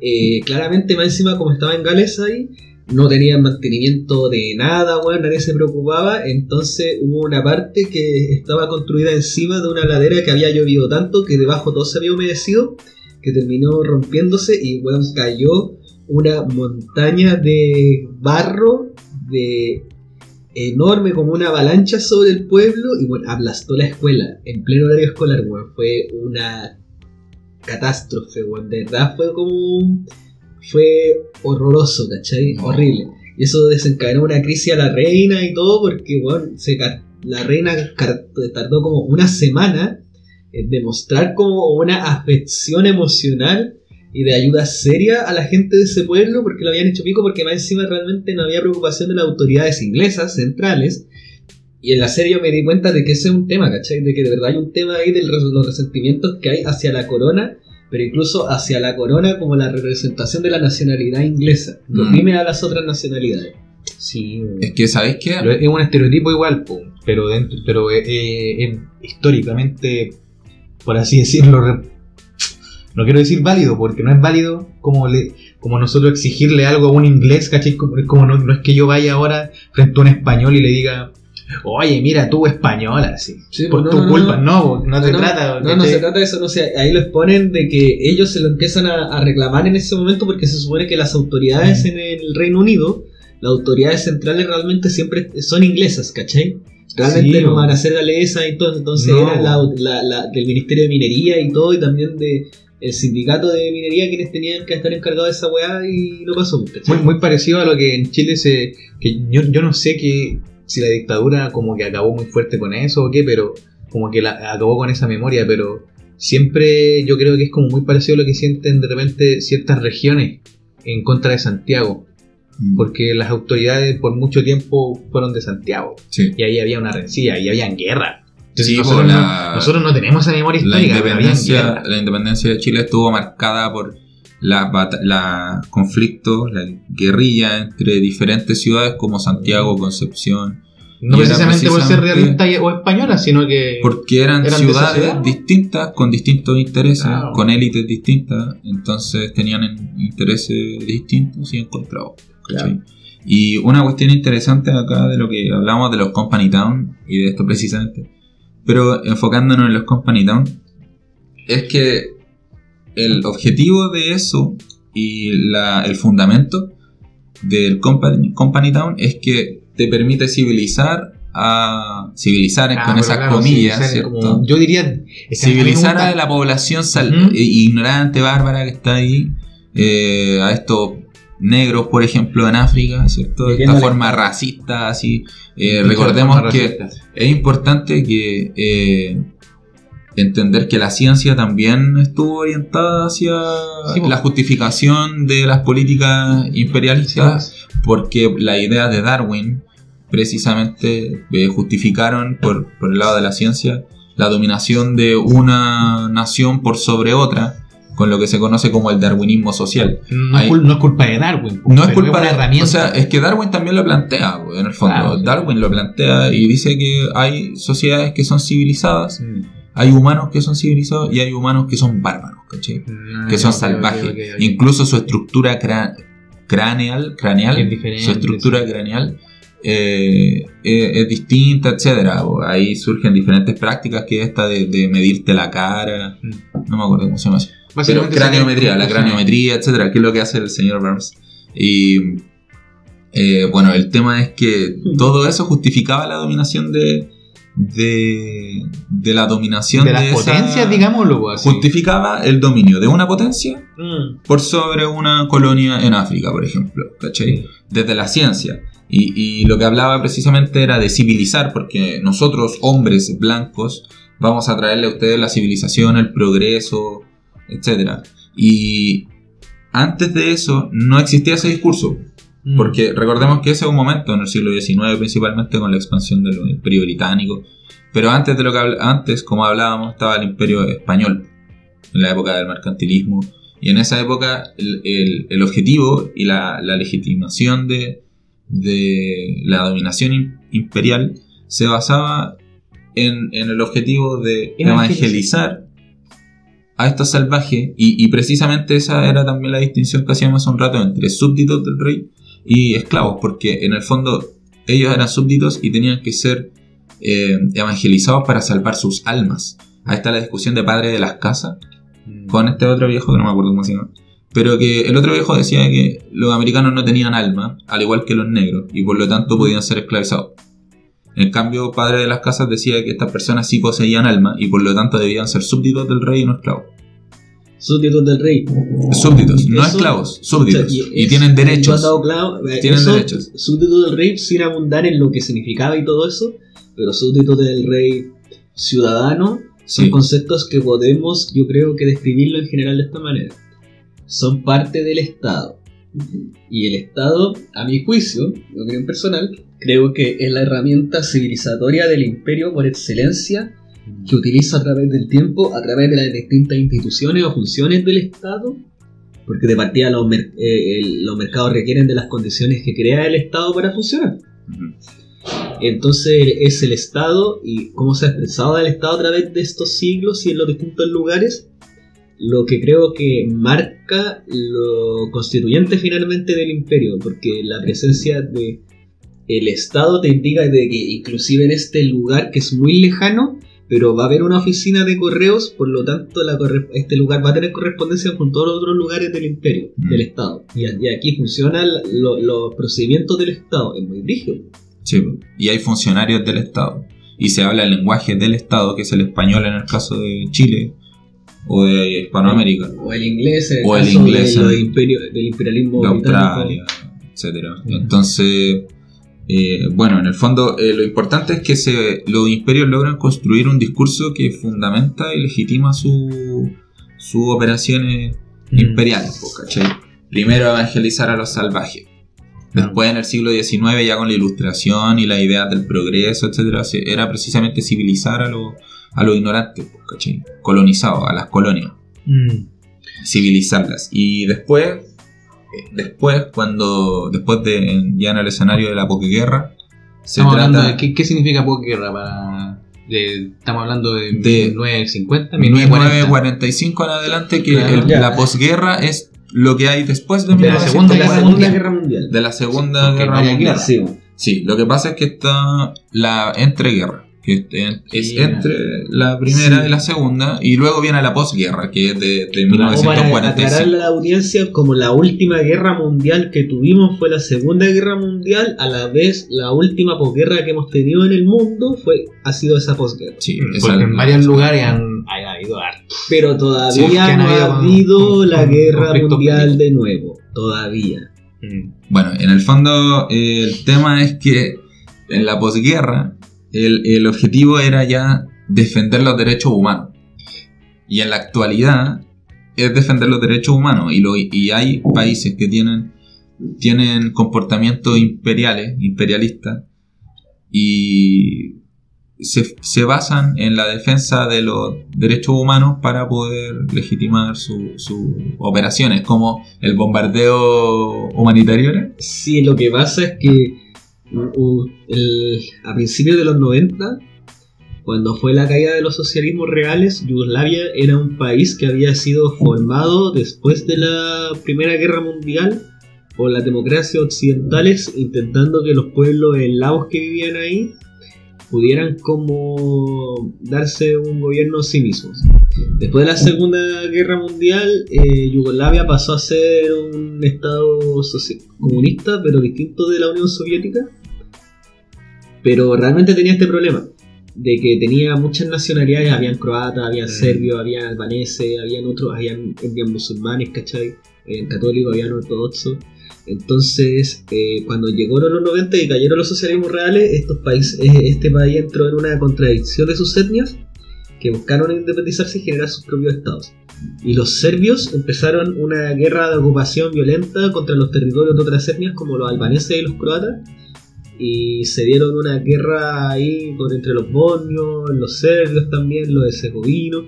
eh, claramente más encima como estaba en Gales ahí, no tenían mantenimiento de nada, weón, nadie se preocupaba, entonces hubo una parte que estaba construida encima de una ladera que había llovido tanto que debajo todo se había humedecido, que terminó rompiéndose y weón cayó una montaña de barro de enorme como una avalancha sobre el pueblo y bueno, aplastó la escuela en pleno horario escolar, weón, fue una catástrofe, weón, de verdad fue como un- fue horroroso, ¿cachai? No. Horrible. Y eso desencadenó una crisis a la reina y todo, porque bueno, se, la reina tardó como una semana en demostrar como una afección emocional y de ayuda seria a la gente de ese pueblo, porque lo habían hecho pico, porque más encima realmente no había preocupación de las autoridades inglesas centrales. Y en la serie yo me di cuenta de que ese es un tema, ¿cachai? De que de verdad hay un tema ahí de los resentimientos que hay hacia la corona pero incluso hacia la corona como la representación de la nacionalidad inglesa, que Mm. a las otras nacionalidades. Sí, Es que, ¿sabéis qué? Pero es un estereotipo igual, po, pero dentro, pero eh, eh, históricamente, por así decirlo, no quiero decir válido, porque no es válido como le, como nosotros exigirle algo a un inglés, ¿cachai? Como, no, no es que yo vaya ahora frente a un español y le diga, Oye, mira, tú española, sí. Sí, Por pues, tu no, no, culpa, no. no, no, se no, trata. No, no se trata de eso, no sé. Ahí lo exponen de que ellos se lo empiezan a, a reclamar en ese momento porque se supone que las autoridades en el Reino Unido, las autoridades centrales realmente siempre son inglesas, ¿cachai? Realmente Sí, no bo. van a ser galesas y todo, entonces No, era la, la- la- del Ministerio de Minería y todo, y también de el sindicato de minería quienes tenían que estar encargados de esa weá y no pasó. Muy, muy parecido a lo que en Chile se. que yo, yo no sé que si la dictadura como que acabó muy fuerte con eso o qué, pero como que la, acabó con esa memoria, pero siempre yo creo que es como muy parecido a lo que sienten de repente ciertas regiones en contra de Santiago, Mm. porque las autoridades por mucho tiempo fueron de Santiago Sí. y ahí había una rencilla y había guerra. Entonces Sí, nosotros, pues, no, la- nosotros no tenemos esa memoria La histórica, había independencia, la independencia de Chile estuvo marcada por la, la conflicto, la guerrilla entre diferentes ciudades como Santiago, Concepción, No precisamente por ser realista y- o española, sino que... porque eran, ¿Eran de esa ciudades ciudad? distintas con distintos intereses, Claro. con élites distintas, entonces tenían en- intereses distintos y encontrados. Y una cuestión interesante acá de lo que hablamos de los Company Town y de esto precisamente, pero enfocándonos en los Company Town, es que el objetivo de eso y la- el fundamento del Company, Company Town es que te permite civilizar a civilizar Ah, con esas claro, comillas, ¿cierto? yo diría... civilizar a la población sal- eh, ignorante, bárbara que está ahí, eh, a estos negros, por ejemplo, en África, ¿cierto? De esta forma racista, así. Eh, recordemos que es importante que eh, entender que la ciencia también estuvo orientada hacia Sí, la justificación de las políticas imperialistas, porque las ideas de Darwin precisamente eh, justificaron por, por el lado de la ciencia la dominación de una nación por sobre otra, con lo que se conoce como el darwinismo social. No, es cul- no es culpa de Darwin. No es culpa de herramienta. O sea, es que Darwin también lo plantea, güey, en el fondo. Claro. Darwin lo plantea y dice que hay sociedades que son civilizadas, Mm. hay humanos que son civilizados y hay humanos que son bárbaros, ¿cachai? Ah, que son salvajes. Incluso su estructura cra- craneal, craneal Es su estructura craneal eh, es, es distinta, etcétera. Ahí surgen diferentes prácticas que esta de, de medirte la cara, Mm. no me acuerdo cómo se llama eso. Pero craniometría, la craniometría, etcétera, que es lo que hace el señor Burns. Y eh, bueno, el tema es que todo eso justificaba la dominación de. de, de la dominación De las esa- potencias, digámoslo, pues, así. Justificaba el dominio de una potencia Mm. por sobre una colonia en África, por ejemplo, ¿cachai? Desde la ciencia. Y, y lo que hablaba precisamente era de civilizar, porque nosotros, hombres blancos, vamos a traerle a ustedes la civilización, el progreso, etc. Y antes de eso no existía ese discurso, Mm. porque recordemos que ese es un momento en el siglo XIX, principalmente con la expansión del imperio británico. Pero antes de lo que antes, como hablábamos, estaba el imperio español, en la época del mercantilismo. Y en esa época el, el- el objetivo y la, la legitimación de, de la dominación im- imperial se basaba en, en el objetivo de evangelizar a estos salvajes. Y, y precisamente esa era también la distinción que hacíamos hace un rato entre súbditos del rey y esclavos, porque en el fondo ellos eran súbditos y tenían que ser eh, evangelizados para salvar sus almas. Ahí está la discusión de padre de las casas Mm. con este otro viejo que no me acuerdo cómo se llama. Pero que el otro viejo decía que los americanos no tenían alma, al igual que los negros, y por lo tanto podían ser esclavizados. En cambio, padre de las casas decía que estas personas sí poseían alma y por lo tanto debían ser súbditos del rey y no esclavos. Súbditos del rey. Súbditos, no Eso- esclavos, súbditos. Y es- tienen derechos. clavo, eh, Tienen eso, derechos. Súbdito del rey sin abundar en lo que significaba y todo eso, pero súbdito del rey ciudadano son Sí. conceptos que podemos, yo creo que describirlo en general de esta manera. Son parte del Estado. Y el Estado, a mi juicio, mi opinión personal, creo que es la herramienta civilizatoria del imperio por excelencia que utiliza a través del tiempo, a través de las distintas instituciones o funciones del Estado, porque de partida los, mer- eh, los mercados requieren de las condiciones que crea el Estado para funcionar. Entonces es el Estado y cómo se ha expresado el Estado a través de estos siglos y en los distintos lugares lo que creo que marca lo constituyente finalmente del imperio, porque la presencia de el Estado te indica de que inclusive en este lugar que es muy lejano, pero va a haber una oficina de correos, por lo tanto la corre- este lugar va a tener correspondencia con todos los otros lugares del imperio, Mm. del Estado. Y, y aquí funcionan lo- los procedimientos del Estado, es muy rígido. Sí, y hay funcionarios del Estado. Y se habla el lenguaje del Estado, que es el español en el caso de Chile o de Hispanoamérica, O el inglés, en el O el caso inglés, de lo de imperio- del imperialismo de británico. Australia, etcétera. Entonces, eh, bueno, en el fondo eh, lo importante es que se, los imperios logran construir un discurso que fundamenta y legitima su- sus operaciones Mm. imperiales, po, ¿cachai? Primero evangelizar a los salvajes. Después en el siglo XIX ya con la ilustración y la idea del progreso, etcétera, era precisamente civilizar a los, a los ignorantes, ¿cachai? Colonizados, a las colonias Mm. civilizarlas. Y después, después cuando, después de, ya en el escenario de la posguerra, se Estamos trata hablando de qué, qué significa posguerra para. de- estamos hablando de, De- 1950, 1940. 1945 en adelante, que Claro. el- Ya. la posguerra es lo que hay después de, De la 1940, Segunda de la Guerra Segunda Mundial. Guerra Mundial. de la Segunda Guerra Mundial. Sí, lo que pasa es que está la entreguerra, que es, entre la primera Sí. y la segunda, y luego viene la posguerra, que es de, de Como para 1945. aclararle a la audiencia, como la última guerra mundial que tuvimos fue la Segunda Guerra Mundial, a la vez la última posguerra que hemos tenido en el mundo fue ha sido esa posguerra. Sí, esa- Porque en varios lugares han, ha habido. Pero todavía han no habido ha habido con- la con guerra mundial de nuevo. Todavía. Mm. Bueno, en el fondo eh, el tema es que en la posguerra el, el objetivo era ya defender los derechos humanos. Y en la actualidad es defender los derechos humanos. Y, lo- y hay países que tienen, tienen comportamientos imperiales, imperialistas, y se, se basan en la defensa de los derechos humanos para poder legitimar su- sus operaciones, como el bombardeo humanitario. Sí, lo que pasa es que el- a principios de los 90, cuando fue la caída de los socialismos reales, Yugoslavia era un país que había sido formado después de la Primera Guerra Mundial por las democracias occidentales, intentando que los pueblos eslavos que vivían ahí pudieran como darse un gobierno a sí mismos. Después de la Segunda Guerra Mundial, eh, Yugoslavia pasó a ser un estado comunista, pero distinto de la Unión Soviética. Pero realmente tenía este problema, de que tenía muchas nacionalidades, habían croatas, habían Mm. serbios, habían albaneses, habían otros, habían, habían musulmanes, ¿cachai? Habían católicos, habían ortodoxos. Entonces, eh, cuando llegaron los 90 y cayeron los socialismos reales, estos países, eh, este país entró en una contradicción de sus etnias que buscaron independizarse y generar sus propios estados. Y los serbios empezaron una guerra de ocupación violenta contra los territorios de otras etnias como los albaneses y los croatas. Y se dieron una guerra ahí entre los bosnios, los serbios también, los herzegovinos.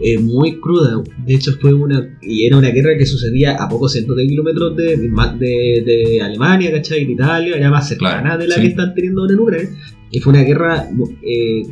Eh, muy cruda. De hecho, fue una. Y era una guerra que sucedía a pocos cientos de kilómetros de, de, de Alemania, ¿cachai? De Italia, era más cercana Claro, de la sí. que están teniendo ahora en Ucrania. Y fue una guerra eh,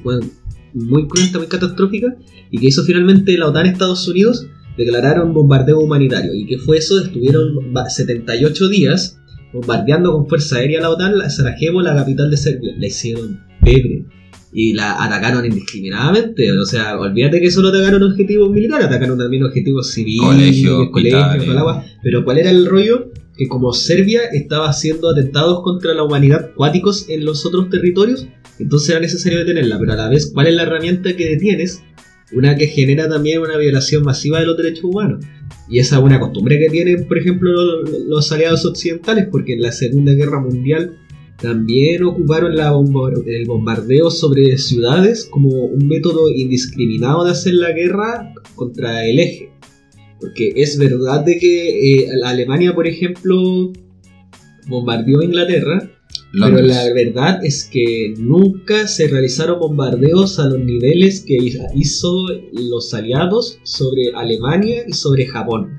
muy cruenta, muy catastrófica. Y que hizo finalmente la OTAN Estados Unidos declararon bombardeo humanitario. ¿Y que fue eso? Estuvieron ba- 78 días bombardeando con fuerza aérea la OTAN, la Sarajevo, la capital de Serbia. La hicieron pebre. Y la atacaron indiscriminadamente. O sea, olvídate que solo atacaron objetivos militares, atacaron también objetivos civiles, Colegios, colegios. Pero ¿cuál era el rollo? Que como Serbia estaba haciendo atentados contra la humanidad cuáticos en los otros territorios, entonces era necesario detenerla. Pero a la vez, ¿cuál es la herramienta que detienes? Una que genera también una violación masiva de los derechos humanos. Y esa es una costumbre que tienen, por ejemplo, los, los aliados occidentales, porque en la Segunda Guerra Mundial también ocuparon la bomba- el bombardeo sobre ciudades como un método indiscriminado de hacer la guerra contra el eje. Porque es verdad de que eh, Alemania, por ejemplo, bombardeó Inglaterra, pero la verdad es que nunca se realizaron bombardeos a los niveles que hizo los aliados sobre Alemania y sobre Japón.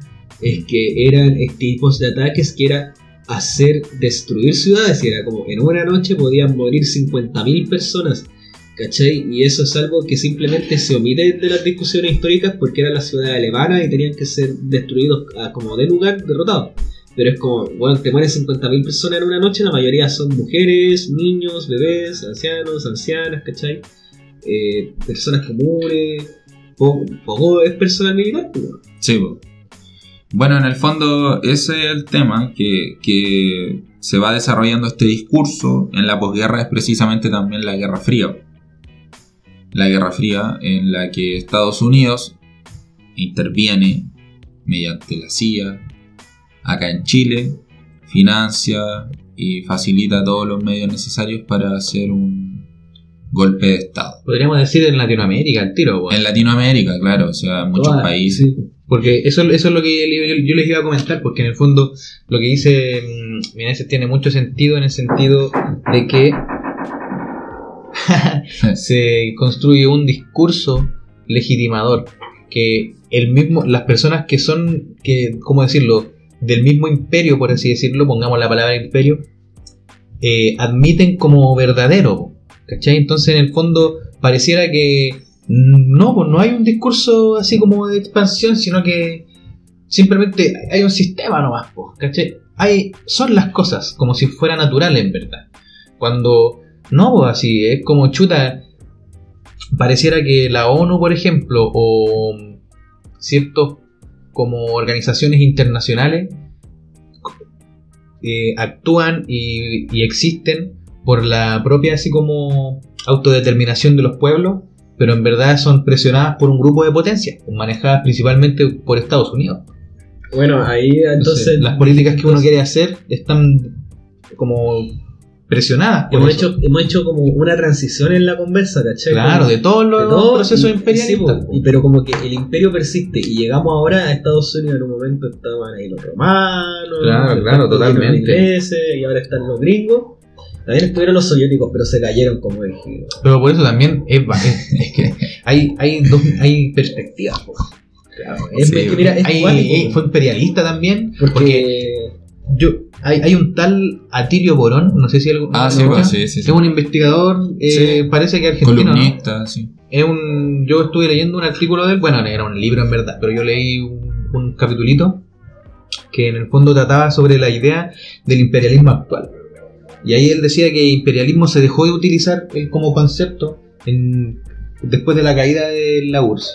Es que eran tipos de ataques que era hacer destruir ciudades y era como en una noche podían morir 50.000 personas. ¿Cachai? Y eso es algo que simplemente se omite de las discusiones históricas porque eran las ciudades alemanas y tenían que ser destruidos como de lugar, derrotados. Pero es como, bueno, te mueren 50.000 personas en una noche, la mayoría son mujeres, niños, bebés, ancianos, ancianas, ¿cachai? Eh, personas comunes, poco, es personal militar, pues, weón. Sí, po. Bueno, en el fondo ese es el tema que, que se va desarrollando este discurso en la posguerra es precisamente también la Guerra Fría. La Guerra Fría en la que Estados Unidos interviene mediante la CIA acá en Chile, financia y facilita todos los medios necesarios para hacer un golpe de Estado. Podríamos decir en Latinoamérica, el tiro, weón. En Latinoamérica, claro, o sea, muchos Toda- países. sí. Porque eso, eso es lo que yo, les iba a comentar, porque en el fondo lo que dice mm, Meneses tiene mucho sentido en el sentido de que se construye un discurso legitimador que el mismo las personas que son que cómo decirlo del mismo imperio por así decirlo pongamos la palabra imperio eh, admiten como verdadero ¿cachai? entonces en el fondo pareciera que no pues no hay un discurso así como de expansión sino que simplemente hay un sistema nomás pues, hay son las cosas como si fuera natural en verdad cuando no, pues así, es como chuta. Pareciera que la ONU, por ejemplo, o ciertos como organizaciones internacionales eh, actúan y, y existen por la propia así como autodeterminación de los pueblos, pero en verdad son presionadas por un grupo de potencias, manejadas principalmente por Estados Unidos. Bueno, ahí entonces. Entonces, las políticas que uno entonces, quiere hacer están como presionadas por Hemos eso. hecho, hemos hecho como una transición en la conversa, ¿cachai? Claro, Como- de todos los todo, procesos y- imperialistas. sí, pero como que el imperio persiste y llegamos ahora a Estados Unidos en un momento estaban ahí los romanos, Claro, claro, totalmente. los ingleses y ahora están los gringos. También estuvieron los soviéticos, pero se cayeron como dije. Pero por eso también es, va- es- es que hay, hay, dos, hay perspectivas. po. Claro, es, Sí, es que mira, es Hay- igual, eh, fue imperialista también. Porque, porque yo, hay, hay un tal Atilio Borón, no sé si algo. Ah, ¿lo sí, sí, sí, Es un investigador, eh, Sí. parece que argentino. ¿no? Columnista, sí. Es un, yo estuve leyendo un artículo de él, bueno, era un libro en verdad, pero yo leí un, un capitulito que en el fondo trataba sobre la idea del imperialismo actual. Y ahí él decía que imperialismo se dejó de utilizar eh, como concepto en- después de la caída de la URSS.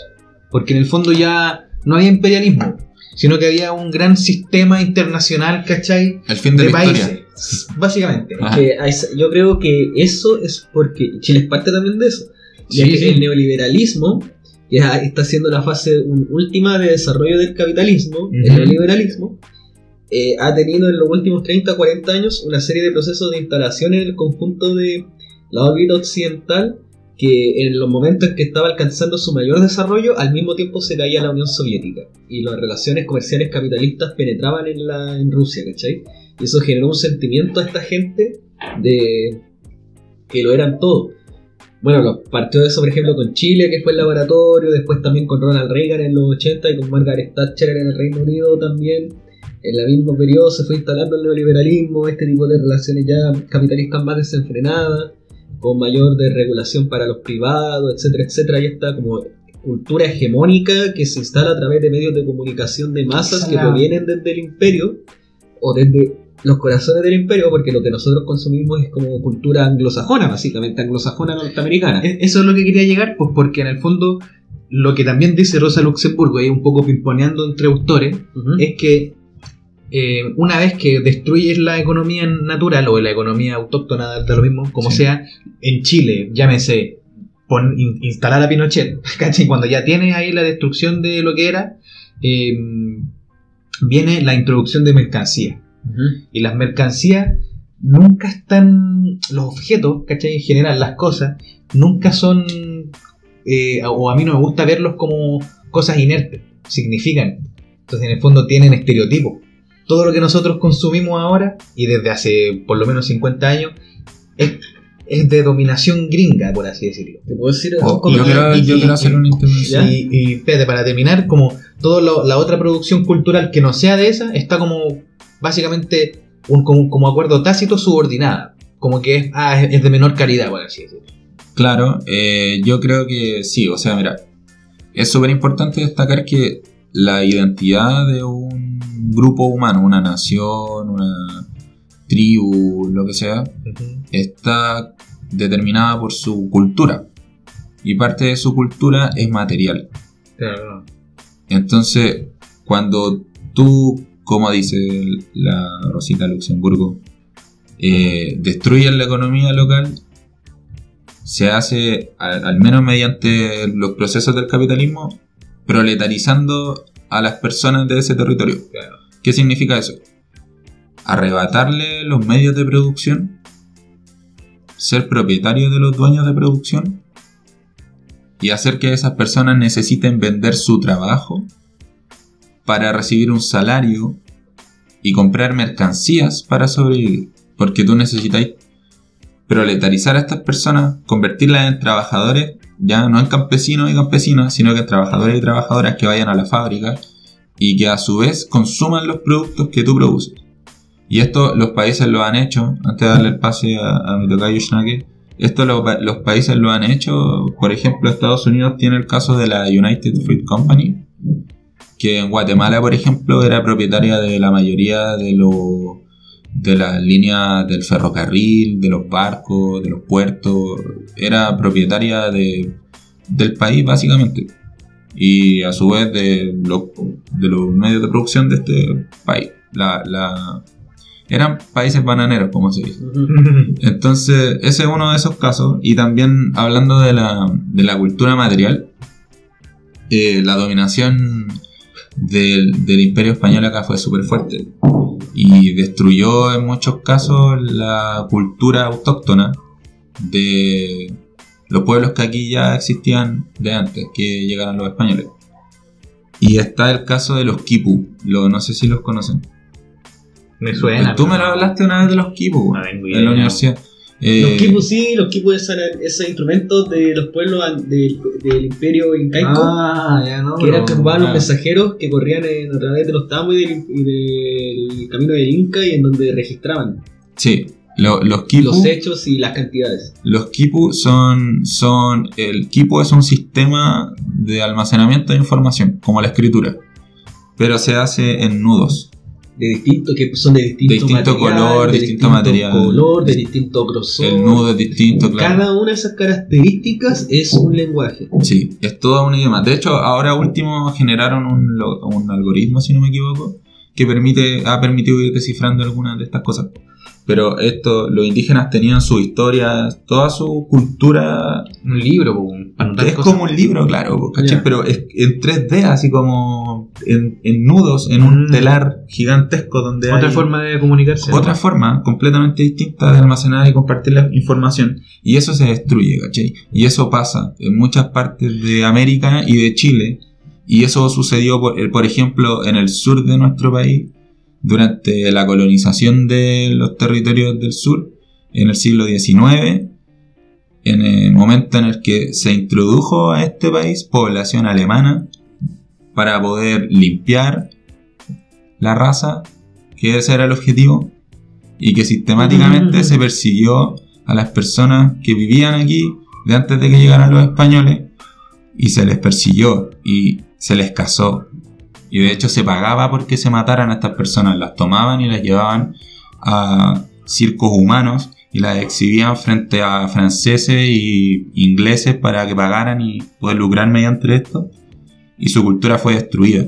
Porque en el fondo ya no había imperialismo, sino que había un gran sistema internacional, ¿cachai? El fin de, De la países, historia. básicamente. Que yo creo que eso es porque Chile es parte también de eso. Sí, Ya que sí. el neoliberalismo, que ya está haciendo la fase un- última de desarrollo del capitalismo, el neoliberalismo, eh, ha tenido en los últimos 30, 40 años una serie de procesos de instalación en el conjunto de la órbita occidental que en los momentos en que estaba alcanzando su mayor desarrollo, al mismo tiempo se caía la Unión Soviética y las relaciones comerciales capitalistas penetraban en, la, en Rusia, ¿cachai? Y eso generó un sentimiento a esta gente de que lo eran todo. Bueno, lo- partió de eso, por ejemplo, con Chile, que fue el laboratorio, después también con Ronald Reagan en los 80 y con Margaret Thatcher en el Reino Unido también. En el mismo periodo se fue instalando el neoliberalismo, este tipo de relaciones ya capitalistas más desenfrenadas, con mayor desregulación para los privados, etcétera, etcétera. Y esta como cultura hegemónica que se instala a través de medios de comunicación de masas que provienen desde el imperio o desde los corazones del imperio, porque lo que nosotros consumimos es como cultura anglosajona, básicamente, anglosajona norteamericana. E- Eso es lo que quería llegar, pues porque en el fondo lo que también dice Rosa Luxemburgo, y un poco pimponeando entre autores, es que eh, una vez que destruyes la economía natural o la economía autóctona, da lo mismo, como Sí. sea, en Chile, llámese, pon- in- instalar a Pinochet, ¿cachai? Cuando ya tienes ahí la destrucción de lo que era, eh, viene la introducción de mercancía. Ujú. Y las mercancías nunca están. Los objetos, ¿cachai? En general, las cosas, nunca son. eh, o a mí no me gusta verlos como cosas inertes. Significan. Entonces, en el fondo, tienen estereotipos. Todo lo que nosotros consumimos ahora, y desde hace por lo menos 50 años, es, es de dominación gringa, por así decirlo. ¿Te puedo decir? Oh, yo quiero, y- yo y- quiero hacer y- una intervención. Y, y espérate, para terminar, como toda la otra producción cultural que no sea de esa, está como básicamente un, como, como acuerdo tácito subordinada. Como que es, ah, es, es de menor calidad, por así decirlo. Claro, eh, yo creo que sí, o sea, mira, es súper importante destacar que la identidad de un grupo humano, una nación, una tribu, lo que sea, está determinada por su cultura. Y parte de su cultura es material. Claro. Entonces, cuando tú, como dice la Rosita Luxemburgo, eh, destruyes la economía local, se hace, al, al menos mediante los procesos del capitalismo, proletarizando a las personas de ese territorio. Claro. ¿Qué significa eso? Arrebatarle los medios de producción, ser propietario de los dueños de producción y hacer que esas personas necesiten vender su trabajo para recibir un salario y comprar mercancías para sobrevivir. Porque tú necesitas proletarizar a estas personas, convertirlas en trabajadores, ya no en campesinos y campesinas, sino que en trabajadores y trabajadoras que vayan a la fábrica y que a su vez consuman los productos que tú produces. Y esto los países lo han hecho, antes de darle el pase a, a mi esto lo- los países lo han hecho, por ejemplo Estados Unidos tiene el caso de la United Fruit Company, que en Guatemala por ejemplo era propietaria de la mayoría de los de las líneas del ferrocarril, de los barcos, de los puertos, era propietaria de, del país básicamente y a su vez de, lo- de los medios de producción de este país. La, la- eran países bananeros, como se dice. Entonces, ese es uno de esos casos. Y también hablando de la, de la cultura material, eh, la dominación del, del imperio español acá fue súper fuerte. Y destruyó en muchos casos la cultura autóctona de los pueblos que aquí ya existían de antes que llegaran los españoles. Y está el caso de los Kipu, lo, no sé si los conocen. Me suena. Tú me lo hablaste una vez de los Kipu, No en la universidad. Eh, Los quipus sí, los quipus eran esos instrumentos de los pueblos del, del imperio incaico. Ah, ya no. que eran que ocupaban los ah. mensajeros que corrían en- a través de los tamos y del, y del camino del Inca y en donde registraban Sí, lo- los Kipu. los hechos y las cantidades. Los Kipu son, son. El Kipu es un sistema de almacenamiento de información, como la escritura. Pero se hace en nudos. De distinto, que son de distinto, De distinto material, color, de distinto material. color, de distinto grosor. El nudo es distinto, claro. Cada una de esas características es un lenguaje. Sí, es todo un idioma. De hecho, ahora último generaron un, un algoritmo, si no me equivoco, que permite, ha permitido ir descifrando algunas de estas cosas. Pero esto, los indígenas tenían su historia, toda su cultura. Un libro, po, para anotar Es cosas. como un libro, claro. Pero es en 3D, así como en, en nudos, en un Mm. telar gigantesco donde Otra hay forma de comunicarse. otra forma completamente distinta de almacenar y compartir la información. Y eso se destruye, ¿cachai? Y eso pasa en muchas partes de América y de Chile. Y eso sucedió, por, eh, por ejemplo, en el sur de nuestro país, durante la colonización de los territorios del sur, en el siglo XIX, en el momento en el que se introdujo a este país población alemana para poder limpiar la raza, que ese era el objetivo, y que sistemáticamente Mm. se persiguió a las personas que vivían aquí de antes de que llegaran los españoles y se les persiguió y se les casó. Y de hecho se pagaba porque se mataran a estas personas, las tomaban y las llevaban a circos humanos y las exhibían frente a franceses y ingleses para que pagaran y poder lucrar mediante esto. Y su cultura fue destruida.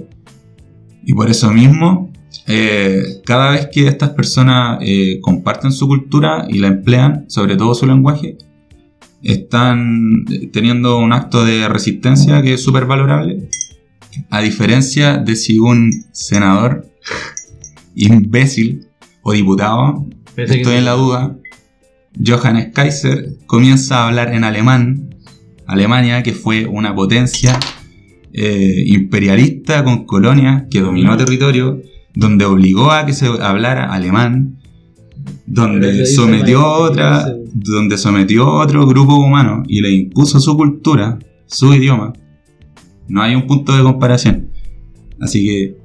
Y por eso mismo, eh, cada vez que estas personas eh, comparten su cultura y la emplean, sobre todo su lenguaje, están teniendo un acto de resistencia que es súper valorable. A diferencia de si un senador imbécil o diputado, que- estoy en la duda, Johannes Kaiser comienza a hablar en alemán, Alemania que fue una potencia eh, imperialista con colonias que dominó territorio, donde obligó a que se hablara alemán, donde sometió otra, donde sometió a otro grupo humano y le impuso su cultura, su idioma. No hay un punto de comparación. Así que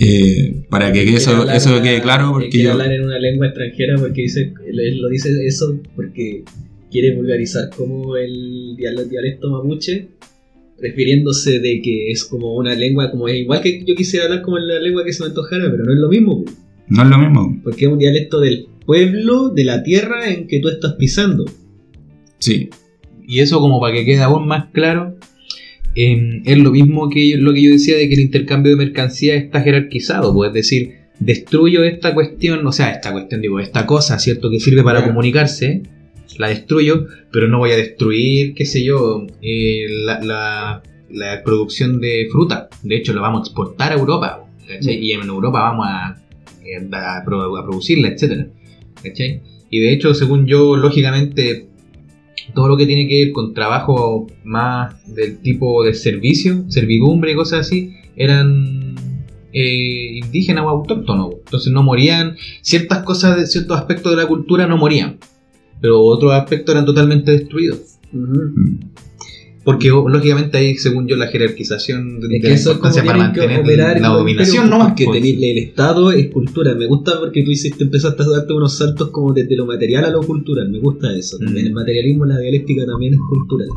eh, para que eso, hablar eso una- quede claro, porque yo hablar en una lengua extranjera porque dice, él, lo dice eso porque quiere vulgarizar como el, dial- dialecto mapuche refiriéndose de que es como una lengua, como es igual que yo quisiera hablar como la lengua que se me antojara, pero no es lo mismo, po, No es lo mismo. porque es un dialecto del pueblo, de la tierra en que tú estás pisando. Sí. Y eso como para que quede aún más claro, eh, es lo mismo que yo- lo que yo decía de que el intercambio de mercancía está jerarquizado, pues es decir, destruyo esta cuestión, o sea, esta cuestión, digo, esta cosa, ¿cierto? Que sirve para Claro. comunicarse, la destruyo, pero no voy a destruir, qué sé yo, eh, la, la- la producción de fruta. De hecho, lo vamos a exportar a Europa, ¿cachai? Y en Europa vamos a, eh, a a producirla, etcétera, ¿cachai? Y de hecho, según yo, lógicamente, todo lo que tiene que ver con trabajo más del tipo de servicio, servidumbre y cosas así, eran eh, indígenas o autóctonos. Entonces no morían, ciertas cosas de ciertos aspectos de la cultura no morían, pero otros aspectos eran totalmente destruidos. Mm. Porque lógicamente ahí, según yo, la jerarquización de, Es que la eso es para que mantener operar la dominación imperios, nomás. Porque pues. tener- el Estado es cultura. Me gusta porque tú hiciste, empezaste a darte unos saltos como desde lo material a lo cultural. Me gusta eso. También Mm. el materialismo, la dialéctica también es cultural.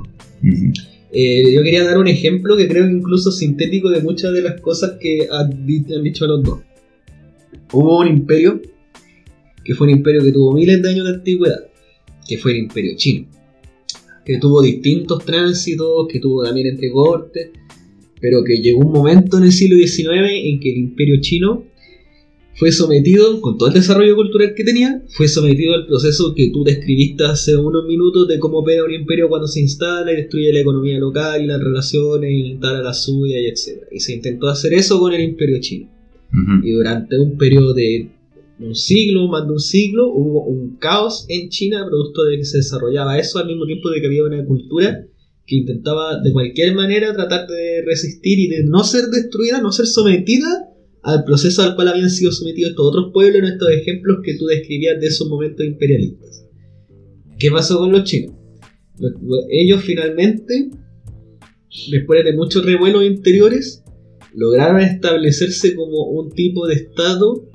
Eh, yo quería dar un ejemplo que creo que incluso sintético de muchas de las cosas que han dicho los dos. Hubo un imperio que fue un imperio que tuvo miles de años de antigüedad, que fue el imperio chino, que tuvo distintos tránsitos, que tuvo también entre cortes, pero que llegó un momento en el siglo XIX en que el imperio chino fue sometido, con todo el desarrollo cultural que tenía, fue sometido al proceso que tú describiste hace unos minutos de cómo opera un imperio cuando se instala y destruye la economía local y las relaciones, y instala la suya y etc. Y se intentó hacer eso con el imperio chino. Y durante un periodo de un siglo, más de un siglo, hubo un caos en China producto de que se desarrollaba eso al mismo tiempo de que había una cultura que intentaba de cualquier manera tratar de resistir y de no ser destruida, no ser sometida al proceso al cual habían sido sometidos estos otros pueblos en estos ejemplos que tú describías de esos momentos imperialistas. ¿Qué pasó con los chinos? Los- Ellos finalmente, después de muchos revuelos interiores, lograron establecerse como un tipo de estado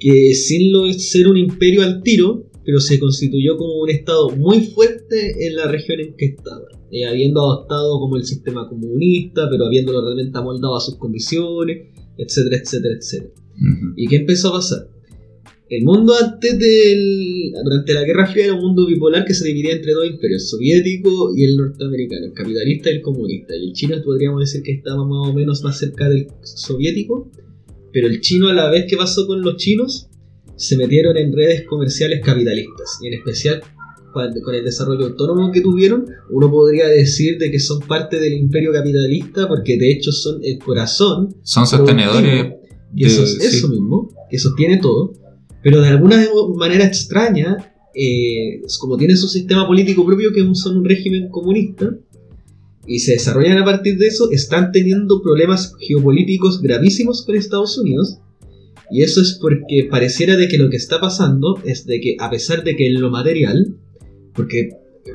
que sin lo- ser un imperio al tiro, pero se constituyó como un estado muy fuerte en la región en que estaba, eh, habiendo adoptado como el sistema comunista, pero habiéndolo realmente amoldado a sus condiciones, etcétera, etcétera, etcétera. ¿Y qué empezó a pasar? El mundo antes del. durante la Guerra Fría era un mundo bipolar que se dividía entre dos imperios, el soviético y el norteamericano, el capitalista y el comunista. Y el chino podríamos decir que estaba más o menos más cerca del soviético, pero el chino a la vez que pasó con los chinos, se metieron en redes comerciales capitalistas, y en especial con el desarrollo autónomo que tuvieron, uno podría decir de que son parte del imperio capitalista porque de hecho son el corazón Son sostenedores. y eso es eso mismo, que sostiene todo, pero de alguna manera extraña, eh, como tiene su sistema político propio, que son un régimen comunista, y se desarrollan a partir de eso, están teniendo problemas geopolíticos gravísimos con Estados Unidos, y eso es porque pareciera de que lo que está pasando es de que a pesar de que en lo material, porque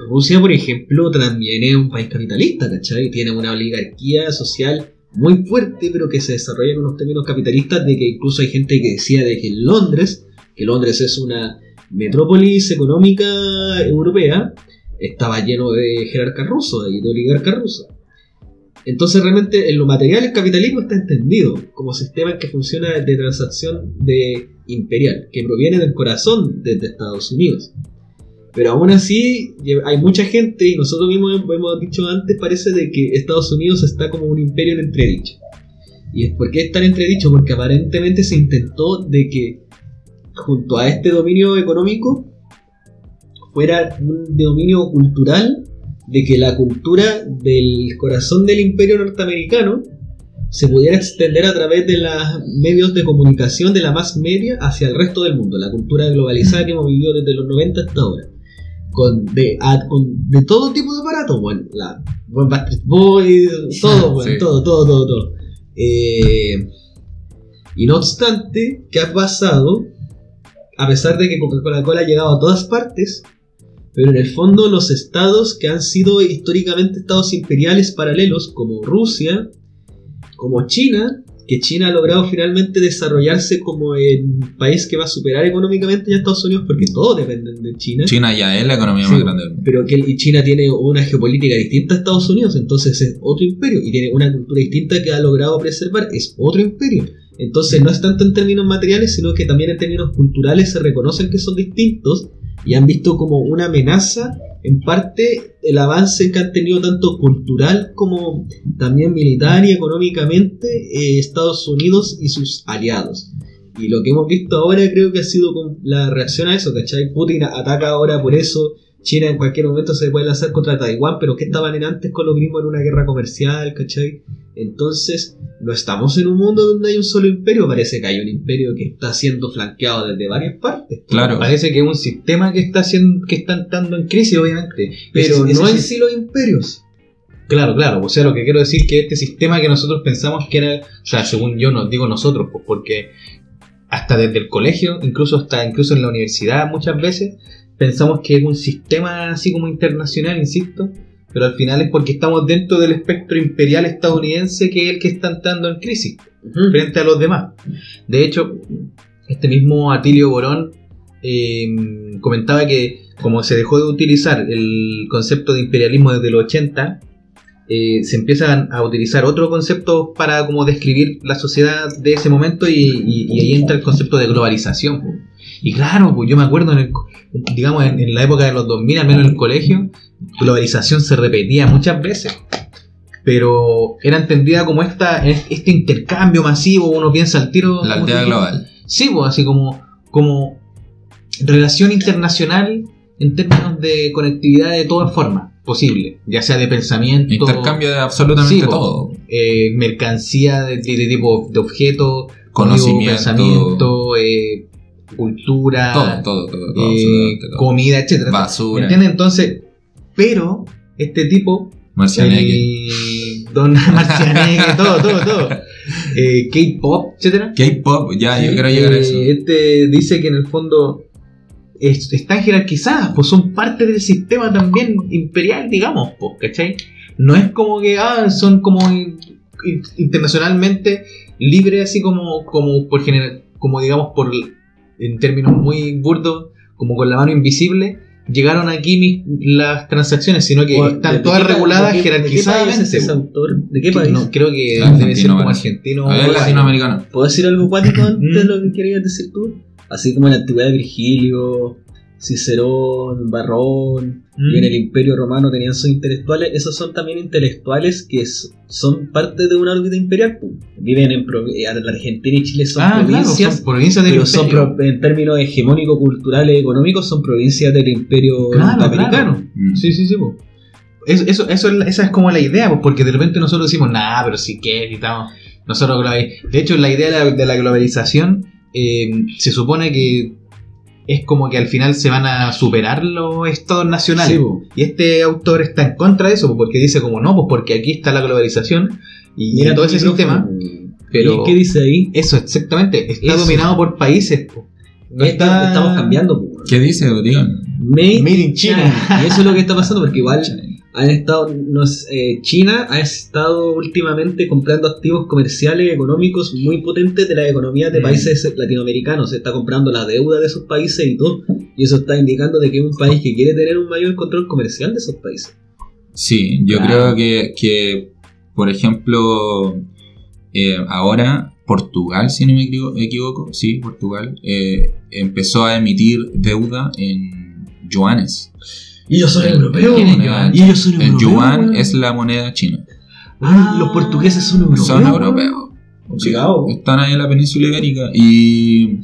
Rusia, por ejemplo, también es un país capitalista, ¿cachai? Tiene una oligarquía social muy fuerte, pero que se desarrolla en unos términos capitalistas, de que incluso hay gente que decía de que Londres, que Londres es una metrópolis económica europea, estaba lleno de jerarcas rusos y de oligarcas rusos. Entonces realmente en lo material el capitalismo está entendido como sistema que funciona de transacción de imperial, que proviene del corazón de, Estados Unidos. Pero aún así hay mucha gente, y nosotros mismos hemos dicho antes, parece de que Estados Unidos está como un imperio en entredicho. ¿Y por qué está en entredicho? Porque aparentemente se intentó de que junto a este dominio económico fuera un dominio cultural de que la cultura del corazón del imperio norteamericano se pudiera extender a través de los medios de comunicación de la más media hacia el resto del mundo, la cultura globalizada que hemos vivido desde los 90 hasta ahora. Con de, a- con de todo tipo de aparatos, bueno, la buen Backstreet Boys, todo, bueno, Sí. todo, todo, todo, todo. Eh, y no obstante, ¿qué ha pasado? A pesar de que Coca-Cola ha llegado a todas partes, pero en el fondo los estados que han sido históricamente estados imperiales paralelos, como Rusia, como China, que China ha logrado finalmente desarrollarse como el país que va a superar económicamente ya a Estados Unidos, porque todos dependen de China. China ya es la economía Sí, más grande del mundo. Pero que China tiene una geopolítica distinta a Estados Unidos, entonces es otro imperio, y tiene una cultura distinta que ha logrado preservar, es otro imperio. Entonces no es tanto en términos materiales, sino que también en términos culturales se reconocen que son distintos y han visto como una amenaza en parte el avance que han tenido tanto cultural como también militar y económicamente eh, Estados Unidos y sus aliados. Y lo que hemos visto ahora creo que ha sido la reacción a eso, ¿cachai? Putin ataca ahora por eso, China en cualquier momento se puede lanzar contra Taiwán, pero ¿qué estaban en antes con los gringos en una guerra comercial, ¿cachai? Entonces, no estamos en un mundo donde hay un solo imperio, parece que hay un imperio que está siendo flanqueado desde varias partes. Claro. Parece que es un sistema que está haciendo, que está entrando en crisis, obviamente. Pero no en sí los imperios. Claro, claro. O sea, lo que quiero decir es que este sistema que nosotros pensamos que era, o sea, según yo no digo nosotros, pues porque hasta desde el colegio, incluso hasta incluso en la universidad muchas veces pensamos que es un sistema así como internacional, insisto, pero al final es porque estamos dentro del espectro imperial estadounidense que es el que está entrando en crisis frente a los demás. De hecho, este mismo Atilio Borón eh, comentaba que como se dejó de utilizar el concepto de imperialismo desde los 80, eh, se empiezan a utilizar otros conceptos para como describir la sociedad de ese momento y, y- y ahí entra el concepto de globalización. Y claro, pues yo me acuerdo, en el, digamos, en, en la época de los 2000, al menos en el colegio, globalización se repetía muchas veces pero era entendida como esta, este intercambio masivo, uno piensa al tiro. La ¿cómo aldea global. Sí, pues así como, como relación internacional en términos de conectividad de todas formas posible, ya sea de pensamiento, Intercambio de absolutamente Sí, po. todo. eh, mercancía de, de- de tipo de objeto, Conocimiento. pensamiento, eh, cultura, Todo, todo, todo, todo, eh, todo. comida, etcétera. Basura. ¿Entiendes? Entonces, pero este tipo Marcianeque. el Don Marcianeque, todo, todo, todo. Eh, K-pop, etcétera. K-pop, ya, yo quiero llegar a eh, eso. Este dice que en el fondo es- están jerarquizadas, pues son parte del sistema también imperial, digamos, pues, ¿cachai? No es como que ah, son como in- in- internacionalmente libres, así como, como por general, como digamos por en términos muy burdos, como con la mano invisible, llegaron aquí mis- las transacciones, sino que están ¿de todas reguladas de qué- ¿De qué país jerarquizadamente. es ese autor? ¿De qué país? No, creo que Argentino, debe ser como argentino. O latinoamericano. ¿Puedo decir algo cuático antes de Mm. lo que querías decir tú? Así como en la antigüedad de Virgilio, Cicerón, Barrón, Mm. y en el Imperio Romano tenían sus intelectuales, esos son también intelectuales que son parte de una órbita imperial. Viven en eh, la Argentina y Chile son Ah, claro, provincias, son provincias del pero son imperio. pro- en términos hegemónicos, culturales, económicos, son provincias del Imperio Claro, norteamericano. Mm. Sí, sí, sí. po. Eso, eso, esa es como la idea, pues, porque de repente nosotros decimos, nah, pero sí que estamos. Nosotros, de hecho, la idea de la, de la globalización eh, se supone que es como que al final se van a superar los estados nacionales. Sí, po. y este autor está en contra de eso, porque dice como no, pues porque aquí está la globalización y Mira todo ese sistema. pero- ¿Y qué dice ahí? Eso, exactamente, está Eso. dominado por países. po. No está- Estamos cambiando. pu. ¿Qué dice? Made, Made in China. Y eso es lo que está pasando, porque igual han estado, nos, eh, China ha estado últimamente comprando activos comerciales económicos muy potentes de las economías de Mm. países latinoamericanos. Se está comprando la deuda de esos países y todo. Y eso está indicando de que es un país que quiere tener un mayor control comercial de esos países. Sí, yo Claro. creo que, que, por ejemplo, eh, ahora Portugal, si no me equivo- equivoco, sí, Portugal, eh, empezó a emitir deuda en yuanes. Y ellos son El- europeos. el yuan- Y ellos son El europeos. yuan weón. es la moneda china. Ah, los portugueses son europeos. Son europeos. Complicado. están ahí en la península ibérica. Y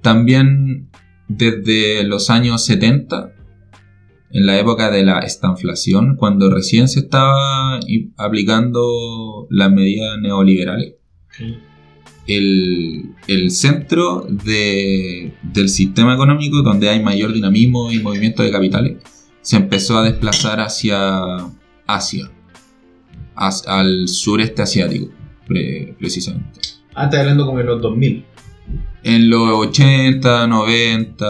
también desde los años 70, en la época de la estanflación, cuando recién se estaba aplicando las medidas neoliberales, el, el centro de- del sistema económico, donde hay mayor dinamismo y movimiento de capitales, se empezó a desplazar hacia Asia, as- al sureste asiático, pre- precisamente. Ah, está hablando como de los 2000. En los 80, 90,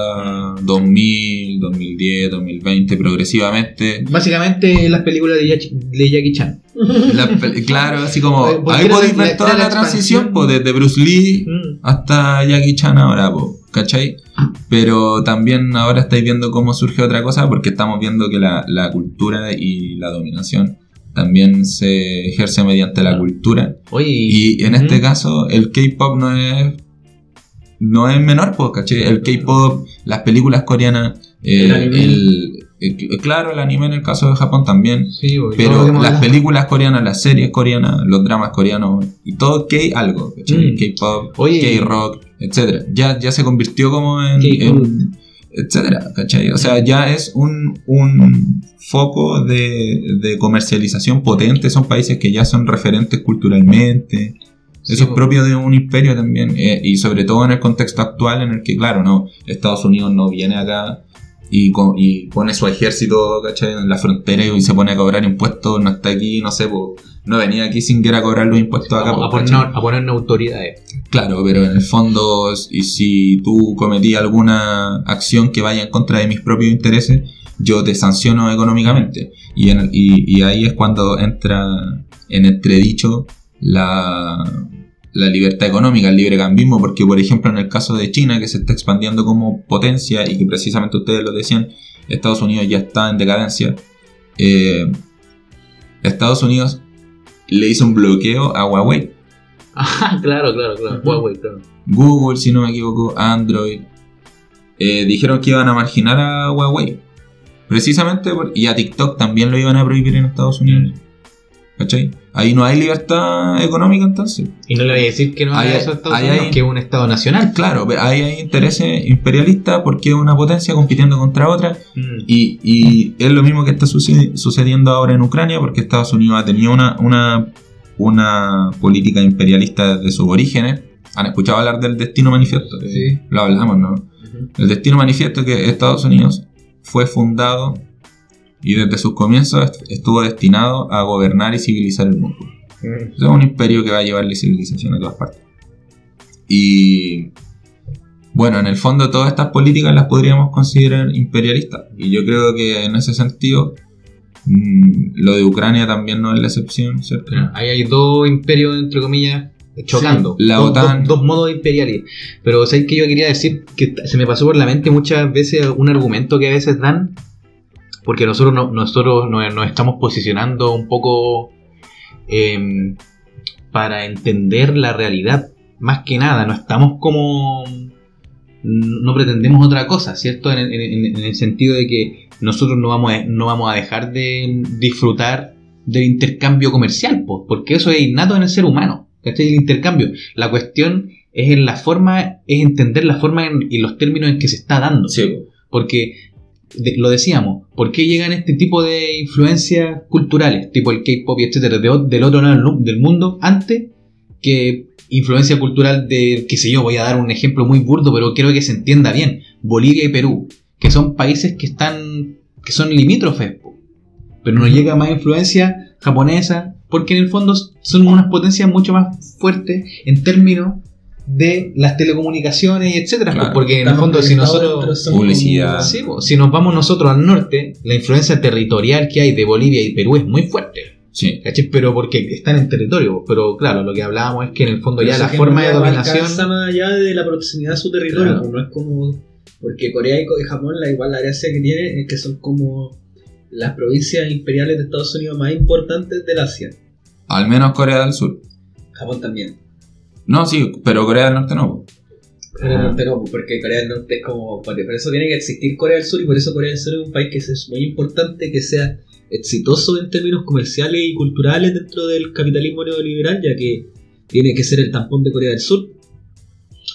2000, 2010, 2020, progresivamente. Básicamente las películas de Jackie, de Jackie Chan. la claro, así como. Ahí podéis la- ver toda era la, la transición, pues, desde Bruce Lee Mm. hasta Jackie Chan ahora, po, ¿cachai? Pero también ahora estáis viendo cómo surge otra cosa, porque estamos viendo que la, la cultura y la dominación también se ejerce mediante la cultura. Oye, Y en este caso, el K-pop no es. No es menor, pues, ¿cachai? El K-pop, las películas coreanas, eh, El anime. el- el- claro, el anime en el caso de Japón también. Sí, Pero las películas coreanas, las series coreanas, los dramas coreanos y todo K algo, ¿cachai? Mm. K-pop. K-rock, etcétera. Ya, ya se convirtió como en, en- etcétera, ¿cachai? O sea, ya es un, un foco de, de comercialización potente. Son países que ya son referentes culturalmente. Sí, Eso es propio de un imperio también. eh, y sobre todo en el contexto actual en el que, claro, no Estados Unidos no viene acá y, co- y pone su ejército ¿cachai? en la frontera y se pone a cobrar impuestos. No está aquí, no sé, po, no venía aquí sin querer a cobrar los impuestos acá. a, a poner, a ponernos autoridades. Claro, pero en el fondo, y si tú cometí alguna acción que vaya en contra de mis propios intereses, yo te sanciono económicamente. Y, en y, y ahí es cuando entra en entredicho la, la libertad económica, el librecambismo, porque por ejemplo en el caso de China, que se está expandiendo como potencia y que precisamente ustedes lo decían, Estados Unidos ya está en decadencia, eh, Estados Unidos le hizo un bloqueo a Huawei. Ah, claro, claro, claro. Huawei, claro. Google, si no me equivoco, Android, eh, dijeron que iban a marginar a Huawei. Precisamente, por- y a TikTok también lo iban a prohibir en Estados Unidos. ¿Cachai? Ahí no hay libertad económica entonces. Y no le voy a decir que no hay- eso a Estados ahí Unidos, hay- que es un Estado nacional. Claro, ahí hay intereses imperialistas porque es una potencia compitiendo contra otra. Mm. Y, y es lo mismo que está suce- sucediendo ahora en Ucrania porque Estados Unidos ha tenido una, una, una política imperialista desde sus orígenes. ¿Han escuchado hablar del destino manifiesto? Sí. Lo hablamos, ¿no? El destino manifiesto que Estados Unidos fue fundado y desde sus comienzos est- estuvo destinado a gobernar y civilizar el mundo. Mm. Es un imperio que va a llevarle civilización a todas partes. Y bueno, en el fondo todas estas políticas las podríamos considerar imperialistas. Y yo creo que en ese sentido mm, lo de Ucrania también no es la excepción, ¿cierto? Ahí hay dos imperios, entre comillas, chocando. Sí, la dos, OTAN. Dos, dos modos imperiales. Pero ¿sabes que yo quería decir? Que se me pasó por la mente muchas veces un argumento que a veces dan. Porque nosotros, no- nosotros nos, nos estamos posicionando un poco em, para entender la realidad. Más que nada, no estamos como... No pretendemos otra cosa, ¿cierto? En, en- en- en el sentido de que nosotros no vamos a, no vamos a dejar de disfrutar del intercambio comercial, po, porque eso es innato en el ser humano, ¿cachai? El intercambio. La cuestión es en la forma, es entender la forma en- y los términos en que se está dando. Sí. Porque de- lo decíamos, ¿por qué llegan este tipo de influencias culturales, tipo el K-pop y etcétera, de del otro lado del mundo, antes que influencia cultural de, qué sé yo, voy a dar un ejemplo muy burdo, pero quiero que se entienda bien, Bolivia y Perú, que son países que están, que son limítrofes, pero nos llega más influencia japonesa, porque en el fondo son unas potencias mucho más fuertes en términos de las telecomunicaciones y etcétera, Claro. porque en el fondo si nosotros Publicidad. Sí, po, si nos vamos nosotros al norte, la influencia territorial que hay de Bolivia y Perú es muy fuerte. Sí. ¿cachai? Pero porque están en territorio. Pero claro, lo que hablábamos es que en el fondo Pero ya la forma no de dominación. más allá de la proximidad a su territorio, Claro. pues, no es como. Porque Corea y Co- y Japón, la igual la gracia que tiene es que son como las provincias imperiales de Estados Unidos más importantes del Asia. Al menos Corea del Sur. Japón también. No, sí, pero Corea del Norte no. Corea del Norte no, porque Corea del Norte es como. Por por eso tiene que existir Corea del Sur y por eso Corea del Sur es un país que es muy importante que sea exitoso en términos comerciales y culturales dentro del capitalismo neoliberal, ya que tiene que ser el tampón de Corea del Sur.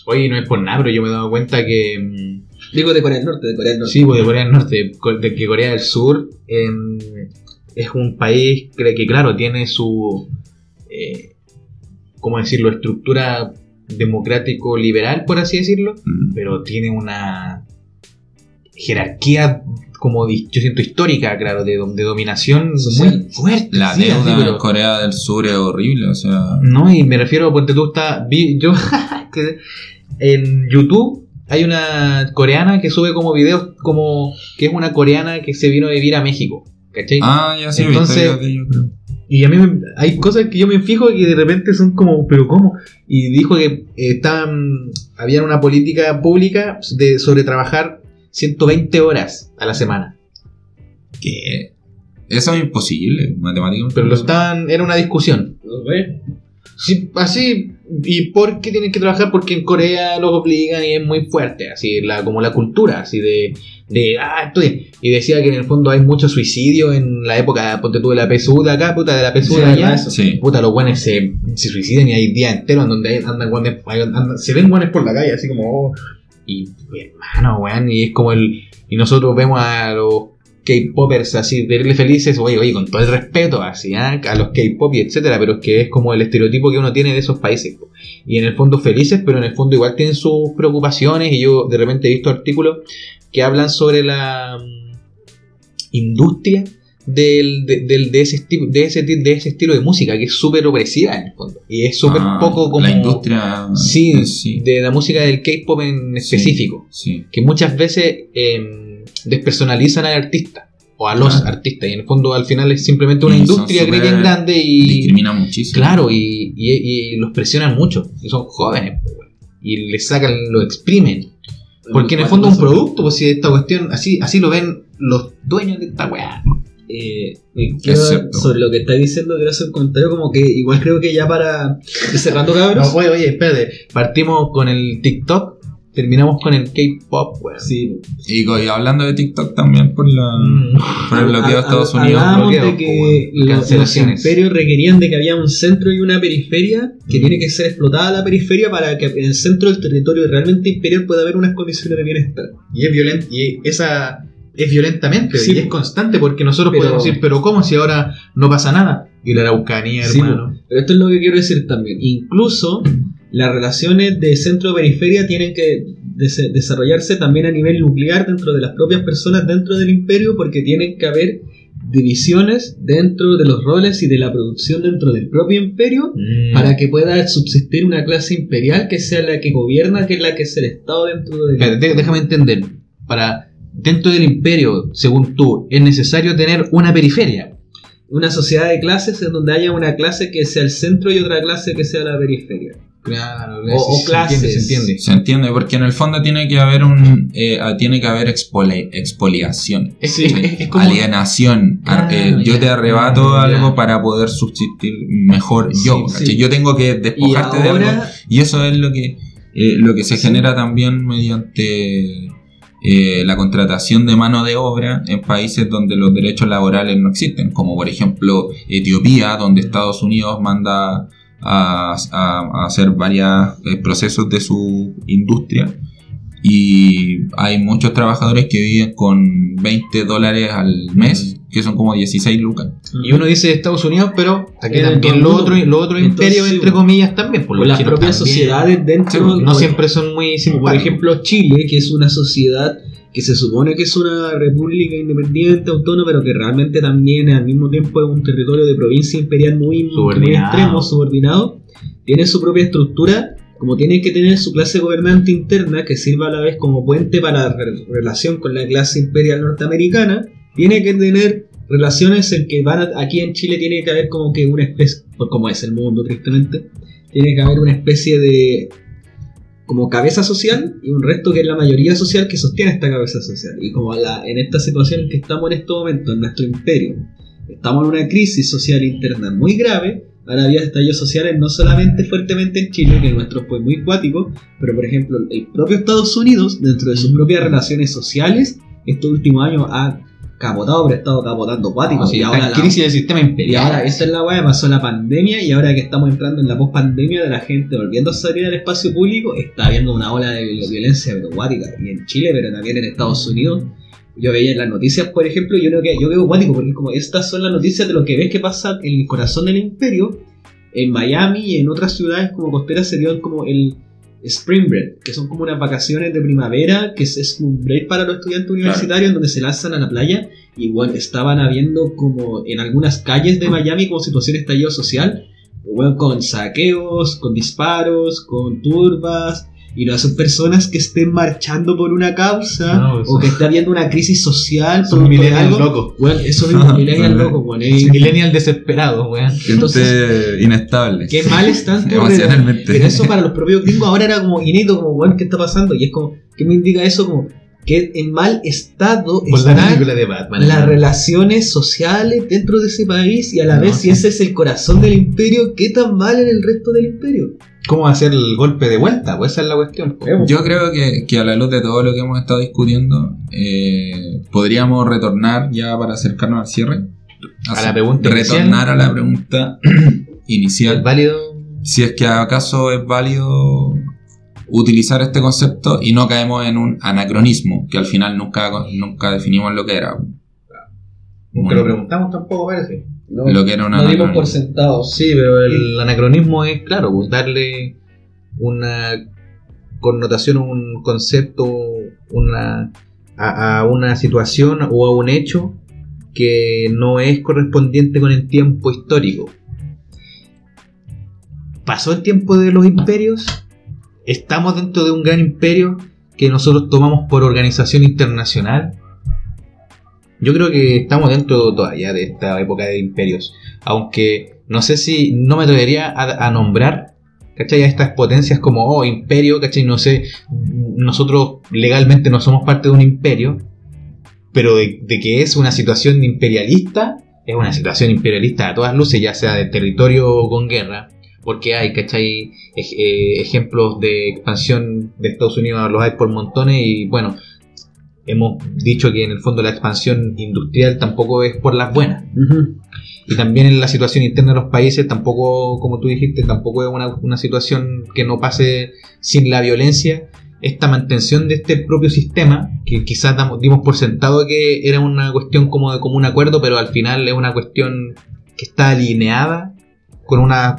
Oye, no es por nada, pero yo me he dado cuenta que. mm, Digo de Corea del Norte, de Corea del Norte. Sí, pues de Corea del Norte, de que Corea del Sur em, es un país que, que, claro, tiene su, eh, ¿cómo decirlo?, estructura democrático-liberal, por así decirlo, Mm. pero tiene una jerarquía, como yo siento histórica, claro, de, dom- de dominación muy fuerte. La sí, deuda así, en pero- Corea del Sur es horrible, o sea. no, y me refiero, ponte tú, está, vi, yo, en YouTube hay una coreana que sube como videos como que es una coreana que se vino a vivir a México. ¿Cachai? Ah, ya sí, Entonces-. Y a mí me- hay cosas que yo me fijo y de repente son como, ¿pero cómo? Y dijo que eh, estaban, había una política pública de, sobre trabajar 120 horas a la semana. Que eso es imposible, matemáticamente. Pero lo estaban, era una discusión. Sí, así, ¿y por qué tienen que trabajar? Porque en Corea los obligan y es muy fuerte, así, la, como la cultura, así de, de, ah, estoy. Y decía que en el fondo hay mucho suicidio en la época, ponte tú de la PSU de acá, puta, de la PSU Sí, de allá. Sí. Puta, los guanes se, se suicidan y hay días enteros en donde andan guanes, andan- se ven guanes por la calle, así como, oh, y hermano, weón, y es como el, y nosotros vemos a los K-popers así, verle felices, oye, oye, con todo el respeto, así, ¿ah? a los K-pop y etcétera, pero es que es como el estereotipo que uno tiene de esos países, y en el fondo felices, pero en el fondo igual tienen sus preocupaciones, y yo de repente he visto artículos que hablan sobre la mm, industria del, de, del- de ese esti- de, ese, de ese estilo de música, que es súper opresiva en el fondo, y es súper Ah, poco como... La industria. Sí, eh, sí. de la música del K-pop en específico Sí. que muchas veces eh, despersonalizan al artista o a los Claro. artistas y en el fondo al final es simplemente una Y industria bien grande y Discrimina muchísimo. claro y, y- y los presionan mucho y son jóvenes y les sacan lo exprimen porque en el fondo es un producto pues si esta cuestión así así lo ven los dueños de esta weá Eh, quiero- sobre lo que estáis diciendo, quiero hacer un comentario como que igual creo que ya para cerrando cabros. no, oye oye espérate partimos con el TikTok terminamos con el K-pop weón. sí, Y, y hablando de TikTok también por la Mm. por el bloqueo de Estados Unidos. Hablábamos bloqueo, de que pues, los- los, imperios requerían de que había un centro y una periferia que tiene que ser explotada la periferia para que en el centro del territorio realmente imperial pueda haber unas condiciones de bienestar. Y es violenta, y esa es violentamente, Sí. y es constante, porque nosotros Pero- podemos decir, pero ¿cómo si ahora no pasa nada? Y la Araucanía, Sí, hermano. Pero esto es lo que quiero decir también. Incluso las relaciones de centro-periferia tienen que des- desarrollarse también a nivel nuclear dentro de las propias personas dentro del imperio porque tienen que haber divisiones dentro de los roles y de la producción dentro del propio imperio Mm. para que pueda subsistir una clase imperial que sea la que gobierna, que es la que es el Estado dentro del de- déjame entender. Para dentro del imperio, según tú, es necesario tener una periferia. una sociedad de clases en donde haya una clase que sea el centro y otra clase que sea la periferia. Claro, O- o se clases. entiende, se entiende. Se entiende, porque en el fondo tiene que haber un eh, ah, tiene que haber expoli- expoliación. Sí. es- como alienación. Eh, yo te arrebato algo para poder subsistir mejor yo. Sí, ¿cachai? sí. Yo tengo que despojarte de algo. Y eso es lo que, eh, lo que se Sí. genera también mediante eh, la contratación de mano de obra en países donde los derechos laborales no existen, como por ejemplo Etiopía, donde Estados Unidos manda a, a- a hacer varios procesos de su industria. Y hay muchos trabajadores que viven con 20 dólares al mes, que son como 16 lucas. Y uno dice Estados Unidos, pero aquí también lo otro, lo otro Entonces, imperio, sí, entre bueno. comillas, también. Por por los las propias también. sociedades dentro Sí, No por- siempre son muy Por simpáticos. ejemplo, Chile, que es una sociedad que se supone que es una república independiente, autónoma, pero que realmente también al mismo tiempo es un territorio de provincia imperial muy, muy extremo, subordinado, tiene su propia estructura, como tiene que tener su clase gobernante interna, que sirva a la vez como puente para la re- relación con la clase imperial norteamericana, tiene que tener relaciones en que van a- aquí en Chile tiene que haber como que una especie, pues como es el mundo tristemente, tiene que haber una especie de como cabeza social y un resto que es la mayoría social que sostiene esta cabeza social. Y como la, en esta situación en que estamos en este momento, en nuestro imperio, estamos en una crisis social interna muy grave, ahora había estallidos sociales no solamente fuertemente en Chile, que el nuestro fue muy cuático, pero por ejemplo el propio Estados Unidos, dentro de sus propias relaciones sociales, estos últimos años ha capotado, pero estado capotando cuático. No, sí, y ahora la- crisis del sistema y imperial. ahora, esta es la weá, pasó la pandemia y ahora que estamos entrando en la post-pandemia de la gente volviendo a salir al espacio público, está habiendo una ola de viol- violencia pero. Y en Chile, pero también en Estados Unidos. Yo veía en las noticias, por ejemplo, yo creo que yo veo guático porque como estas son las noticias de lo que ves que pasa en el corazón del imperio. En Miami y en otras ciudades como costeras se dio como el Spring Break, que son como unas vacaciones de primavera, que es, es un break para los estudiantes universitarios en donde se lanzan a la playa y bueno, estaban habiendo como en algunas calles de Miami como situación de estallido social, bueno, con saqueos, con disparos, con turbas, Y no son personas que estén marchando por una causa No, o que esté habiendo una crisis social Son millennials locos. Bueno, eso mismo, millennials locos, weón. Es- Millennial desesperado, weón. Entonces- inestable. Qué mal están Emocionalmente. Pero eso para los propios gringos ahora era como inédito, como, weón, ¿qué está pasando? Y es como, ¿qué me indica eso? Como que en mal estado Por la están película de Batman. las relaciones sociales dentro de ese país y a la No, vez, sí. si ese es el corazón del imperio, ¿qué tan mal en el resto del imperio? ¿Cómo hacer el golpe de vuelta? Pues esa es la cuestión. Yo creo que, que a la luz de todo lo que hemos estado discutiendo, eh, podríamos retornar ya para acercarnos al cierre. A la pregunta Retornar inicial. a la pregunta ¿Es inicial. válido? Si es que acaso es válido utilizar este concepto y no caemos en un anacronismo, que al final nunca, nunca definimos lo que era. Nunca lo preguntamos tampoco, parece. No, Lo que era un no dimos por anacronismo. sentado. Sí, pero el anacronismo es, claro, pues darle una connotación, un concepto, una a, a una situación o a un hecho que no es correspondiente con el tiempo histórico. ¿Pasó el tiempo de los imperios? ¿Estamos dentro de un gran imperio que nosotros tomamos por organización internacional? Yo creo que estamos dentro todavía de esta época de imperios. Aunque no sé si no me atrevería a, nombrar, ¿cachai? A estas potencias como, oh, imperio, ¿cachai? No sé, nosotros legalmente no somos parte de un imperio, pero de, de que es una situación imperialista, es una situación imperialista a todas luces, ya sea de territorio con guerra, porque hay, ¿cachai? Eh, ejemplos de expansión de Estados Unidos los hay por montones y bueno, hemos dicho que en el fondo la expansión industrial tampoco es por las buenas. Y también en la situación interna de los países, tampoco, como tú dijiste, tampoco es una, una situación que no pase sin la violencia. Esta mantención de este propio sistema, que quizás damos- dimos por sentado que era una cuestión como de común acuerdo, pero al final es una cuestión que está alineada con una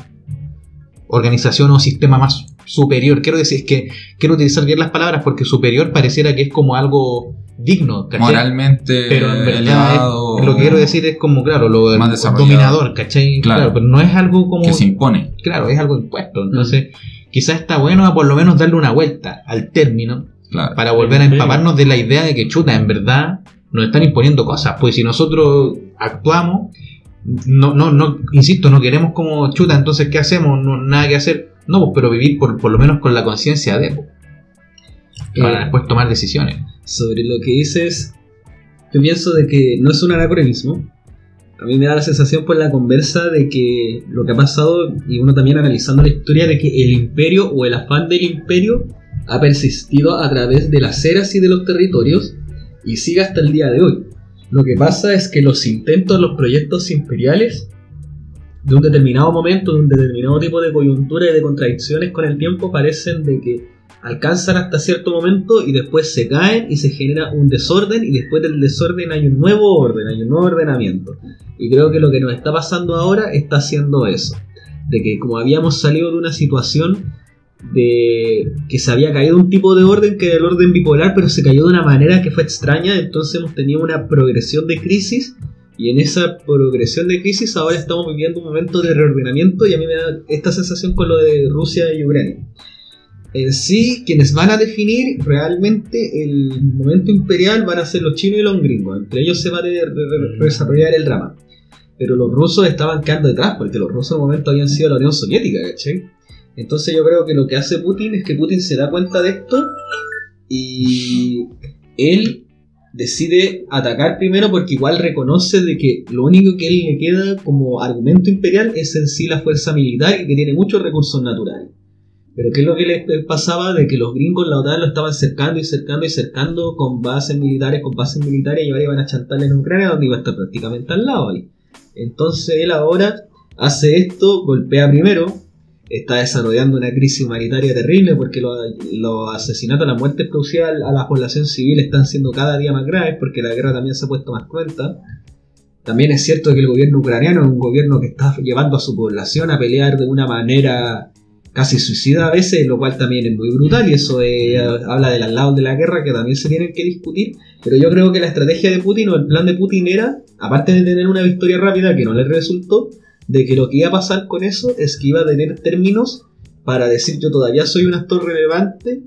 organización o sistema más superior. Quiero decir, es que quiero utilizar bien las palabras porque superior pareciera que es como algo digno, ¿cachai? Moralmente pero en verdad elevado, es- lo que quiero decir es como claro lo Más dominador ¿cachai? Claro. Claro. pero no es algo como que se impone. claro es algo impuesto entonces quizás está bueno a por lo menos darle una vuelta al término Claro. para volver a empaparnos de la idea de que chuta en verdad nos están imponiendo cosas pues si nosotros actuamos no no no insisto no queremos como chuta entonces qué hacemos no nada que hacer no pues pero vivir por, por lo menos con la conciencia de pues, para Eh, después tomar decisiones sobre lo que dices, yo pienso de que no es un anacronismo. A mí me da la sensación por la conversa de que lo que ha pasado, y uno también analizando la historia, de que el imperio o el afán del imperio ha persistido a través de las eras y de los territorios y sigue hasta el día de hoy. Lo que pasa es que los intentos, los proyectos imperiales, de un determinado momento, de un determinado tipo de coyuntura y de contradicciones con el tiempo, parecen de que alcanzan hasta cierto momento y después se caen y se genera un desorden y después del desorden hay un nuevo orden, hay un nuevo ordenamiento. Y creo que lo que nos está pasando ahora está haciendo eso. De que como habíamos salido de una situación de que se había caído un tipo de orden que era el orden bipolar, pero se cayó de una manera que fue extraña, entonces hemos tenido una progresión de crisis y en esa progresión de crisis ahora estamos viviendo un momento de reordenamiento y a mí me da esta sensación con lo de Rusia y Ucrania en sí, quienes van a definir realmente el momento imperial van a ser los chinos y los gringos. Entre ellos se va a de- de- de- desarrollar el drama. Pero los rusos estaban quedando detrás, porque los rusos en un momento habían sido la Unión Soviética, ¿cachai? Entonces yo creo que lo que hace Putin es que Putin se da cuenta de esto y él decide atacar primero porque igual reconoce de que lo único que él le queda como argumento imperial es en sí la fuerza militar y que tiene muchos recursos naturales. Pero ¿qué es lo que les pasaba? De que los gringos, la OTAN, lo estaban cercando y cercando y cercando con bases militares, con bases militares y ahora iban a chantarle en Ucrania donde iba a estar prácticamente al lado ahí. Entonces él ahora hace esto, golpea primero, está desarrollando una crisis humanitaria terrible porque los, asesinatos, las muertes producidas a la población civil están siendo cada día más graves porque la guerra también se ha puesto más cruenta. También es cierto que el gobierno ucraniano es un gobierno que está llevando a su población a pelear de una manera casi suicida a veces, lo cual también es muy brutal y eso eh, habla de los lados de la guerra que también se tienen que discutir. Pero yo creo que la estrategia de Putin o el plan de Putin era, aparte de tener una victoria rápida que no le resultó, de que lo que iba a pasar con eso es que iba a tener términos para decir yo todavía soy un actor relevante,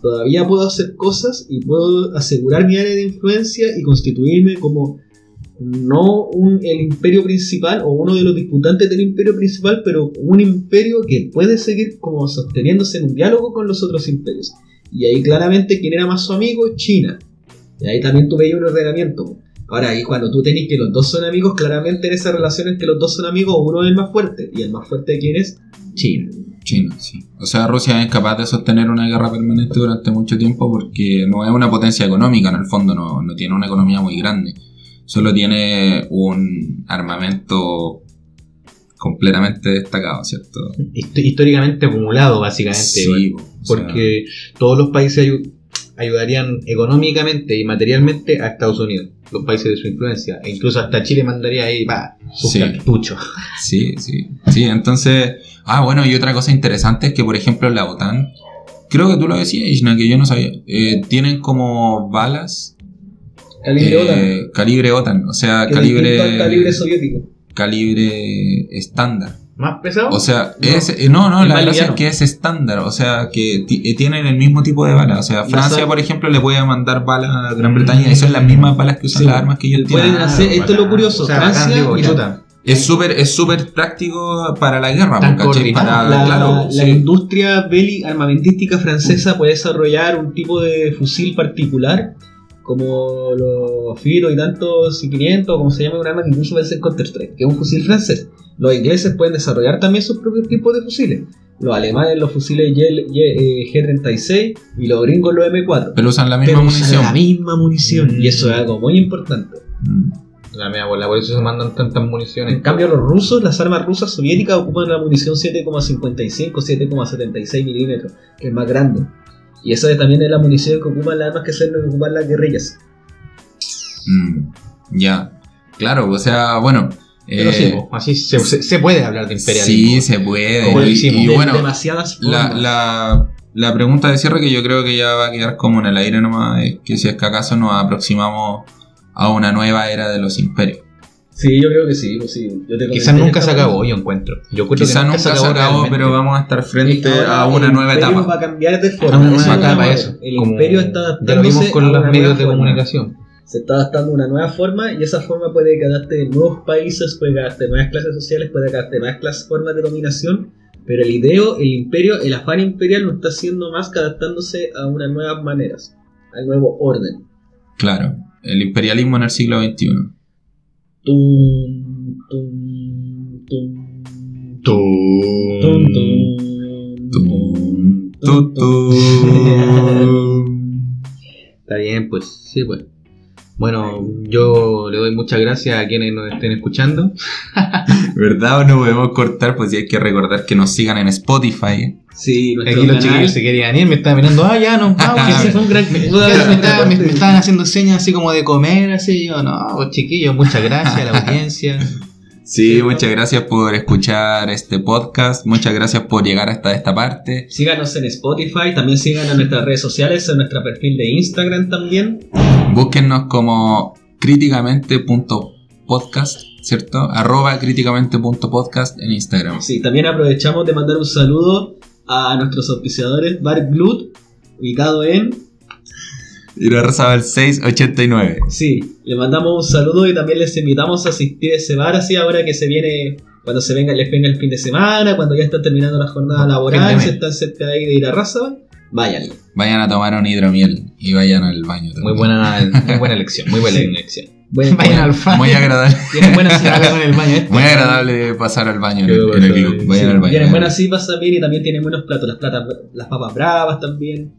todavía puedo hacer cosas y puedo asegurar mi área de influencia y constituirme como no un- el imperio principal o uno de los disputantes del imperio principal, pero un imperio que puede seguir como sosteniéndose en un diálogo con los otros imperios. Y ahí claramente quién era más su amigo, China. Y ahí también tú veías un ordenamiento. Ahora, ahí cuando tú tenés que los dos son amigos, claramente en esa relación en que los dos son amigos, uno es el más fuerte. ¿Y el más fuerte de quién es? China. China, sí. O sea, Rusia es incapaz de sostener una guerra permanente durante mucho tiempo porque no es una potencia económica, en el fondo no, no tiene una economía muy grande. Solo tiene un armamento completamente destacado, ¿cierto? Hist- históricamente acumulado, básicamente. Sí, o sea, porque todos los países ayudarían económicamente y materialmente a Estados Unidos, los países de su influencia. E incluso hasta Chile mandaría ahí, va, sus Sí. cartuchos. Sí, sí. Sí, entonces. Ah, bueno, y otra cosa interesante es que, por ejemplo, la OTAN, creo que tú lo decías, Ishna, que yo no sabía, eh, tienen como balas Calibre eh, OTAN. calibre OTAN, o sea, que calibre, al calibre soviético. calibre estándar. ¿Más pesado? O sea, No, es, eh, no, no, es la gracia es que es estándar, o sea, que eh, tienen el mismo tipo de bala. O sea, Francia, por ejemplo, le puede mandar balas a Gran Bretaña y son las mismas balas que usan Sí. las armas que ellos Pueden tienen. hacer- esto es lo curioso, O sea, bacán, Francia, digo, mira, chuta. Es súper es súper práctico para la guerra, coordinado. Para, la, claro, la sí. industria beli armamentística francesa puede desarrollar un tipo de fusil particular como los Firo y tantos I-500, como se llama un arma que incluso puede ser Counter-Strike, que es un fusil francés. Los ingleses pueden desarrollar también sus propios tipos de fusiles. Los alemanes los fusiles Y- Y- eh, G36 y los gringos los M4. Pero usan la misma Pero usan munición. la misma munición Mm. y eso es algo muy importante. Mm. La mía bola, por eso se mandan tantas municiones. En cambio, los rusos, las armas rusas soviéticas ocupan la munición 7,55, 7,76 milímetros, que es más grande. Y esa también es la munición que ocupan las armas que se ocupan las guerrillas. Mm. Ya. Claro, o sea, bueno. Pero eh, sí, po, así se, puede hablar de imperialismo. sí, se puede. Como y, bueno, demasiadas La, formas. la, la pregunta de cierre que yo creo que ya va a quedar como en el aire nomás es que si es que acaso nos aproximamos a una nueva era de los imperios. Sí, yo creo que sí. Pues sí. Yo te Quizás nunca se acabó, yo encuentro. Yo encuentro Quizá que nunca se acabó, realmente. pero vamos a estar frente a una el nueva imperio etapa. va a cambiar de forma. eso. El Como imperio está Ya lo vimos con los medios de forma. comunicación. Se está adaptando a una nueva forma y esa forma puede que adapte nuevos países, puede que adapte nuevas clases sociales, puede que adapte nuevas clases, formas de dominación, pero el ideo, el imperio, el afán imperial no está haciendo más que adaptándose a unas nuevas maneras, al nuevo orden. Claro, el imperialismo en el siglo XXI. Tum, tum, tum, tum, tum, Tum, tum, tu, tu. Está bien, pues sí, pues. Bueno, yo le doy muchas gracias a quienes nos estén escuchando. ¿Verdad o no podemos cortar? Pues sí hay que recordar que nos sigan en Spotify. Sí, Aquí los chiquillos se querían ir, me estaban mirando, ah, ya no, vamos. que ese fue un gran... Me, estaban- me- me estaban haciendo señas así como de comer, así yo, no, pues, chiquillos, muchas gracias a la audiencia. Sí, muchas gracias por escuchar este podcast. Muchas gracias por llegar hasta esta parte. Síganos en Spotify, también sigan a nuestras redes sociales, en nuestro perfil de Instagram también. Búsquennos como críticamente.podcast, ¿cierto? Arroba críticamente.podcast en Instagram. Sí, también aprovechamos de mandar un saludo a nuestros auspiciadores Bar Glut, ubicado en... Y la Razabal 689. Sí, le mandamos un saludo y también les invitamos a asistir a ese bar así ahora que se viene, cuando se venga, les venga el fin de semana, cuando ya están terminando la jornada laboral, si están cerca de ahí de ir a vayan. Vayan a tomar un hidromiel y vayan al baño. también. Muy buena, muy buena elección, muy buena elección. Bueno, Vayan al baño. Muy agradable, Tienen buena con el baño este. muy agradable pasar al baño en Qué el, en el club. sí, Vayan al baño. Tienen buenas cipas también y también tienen buenos platos, las, platas, las papas bravas también.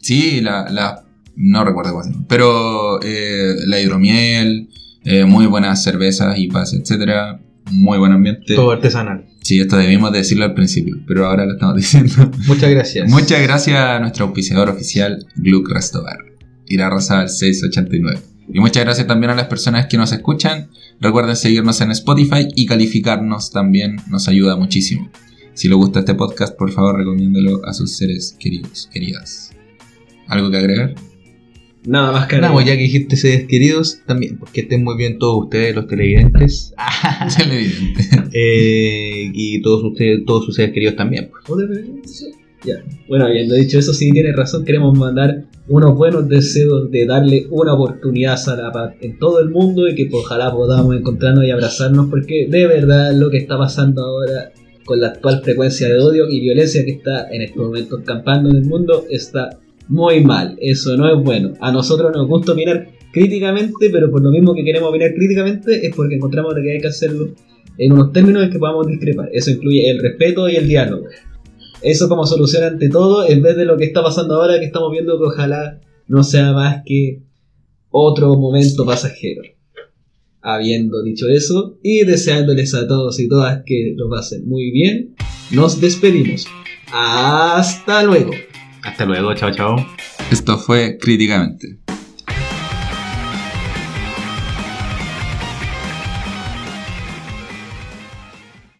Sí, la, la no recuerdo cuál, pero eh, la hidromiel, eh, muy buenas cervezas, IPAs, etcétera, muy buen ambiente. Todo artesanal. Sí, esto debimos decirlo al principio, pero ahora lo estamos diciendo. Muchas gracias. Muchas gracias a nuestro auspiciador oficial, Gluck Restobar. Irá Rosa al 689. Y muchas gracias también a las personas que nos escuchan. Recuerden seguirnos en Spotify y calificarnos también, nos ayuda muchísimo. Si les gusta este podcast, por favor recomiéndelo a sus seres queridos, queridas. ¿Algo que agregar? Nada más que Nada, pues ya que dijiste seres queridos, también, pues que estén muy bien todos ustedes, los televidentes. Televidente. Eh, y todos ustedes, todos sus seres queridos también. pues. Ya. Bueno, habiendo dicho eso, sí tienes razón, queremos mandar unos buenos deseos de darle una oportunidad a la paz en todo el mundo y que pues, ojalá podamos encontrarnos y abrazarnos porque de verdad lo que está pasando ahora con la actual frecuencia de odio y violencia que está en estos momentos campando en el mundo está muy mal. Eso no es bueno. A nosotros nos gusta opinar críticamente, pero por lo mismo que queremos opinar críticamente es porque encontramos que hay que hacerlo en unos términos en que podamos discrepar. Eso incluye el respeto y el diálogo. Eso como solución ante todo, en vez de lo que está pasando ahora, que estamos viendo que ojalá no sea más que otro momento pasajero. Habiendo dicho eso, y deseándoles a todos y todas que lo pasen muy bien, nos despedimos. Hasta luego. Hasta luego, chao, chao. Esto fue Críticamente.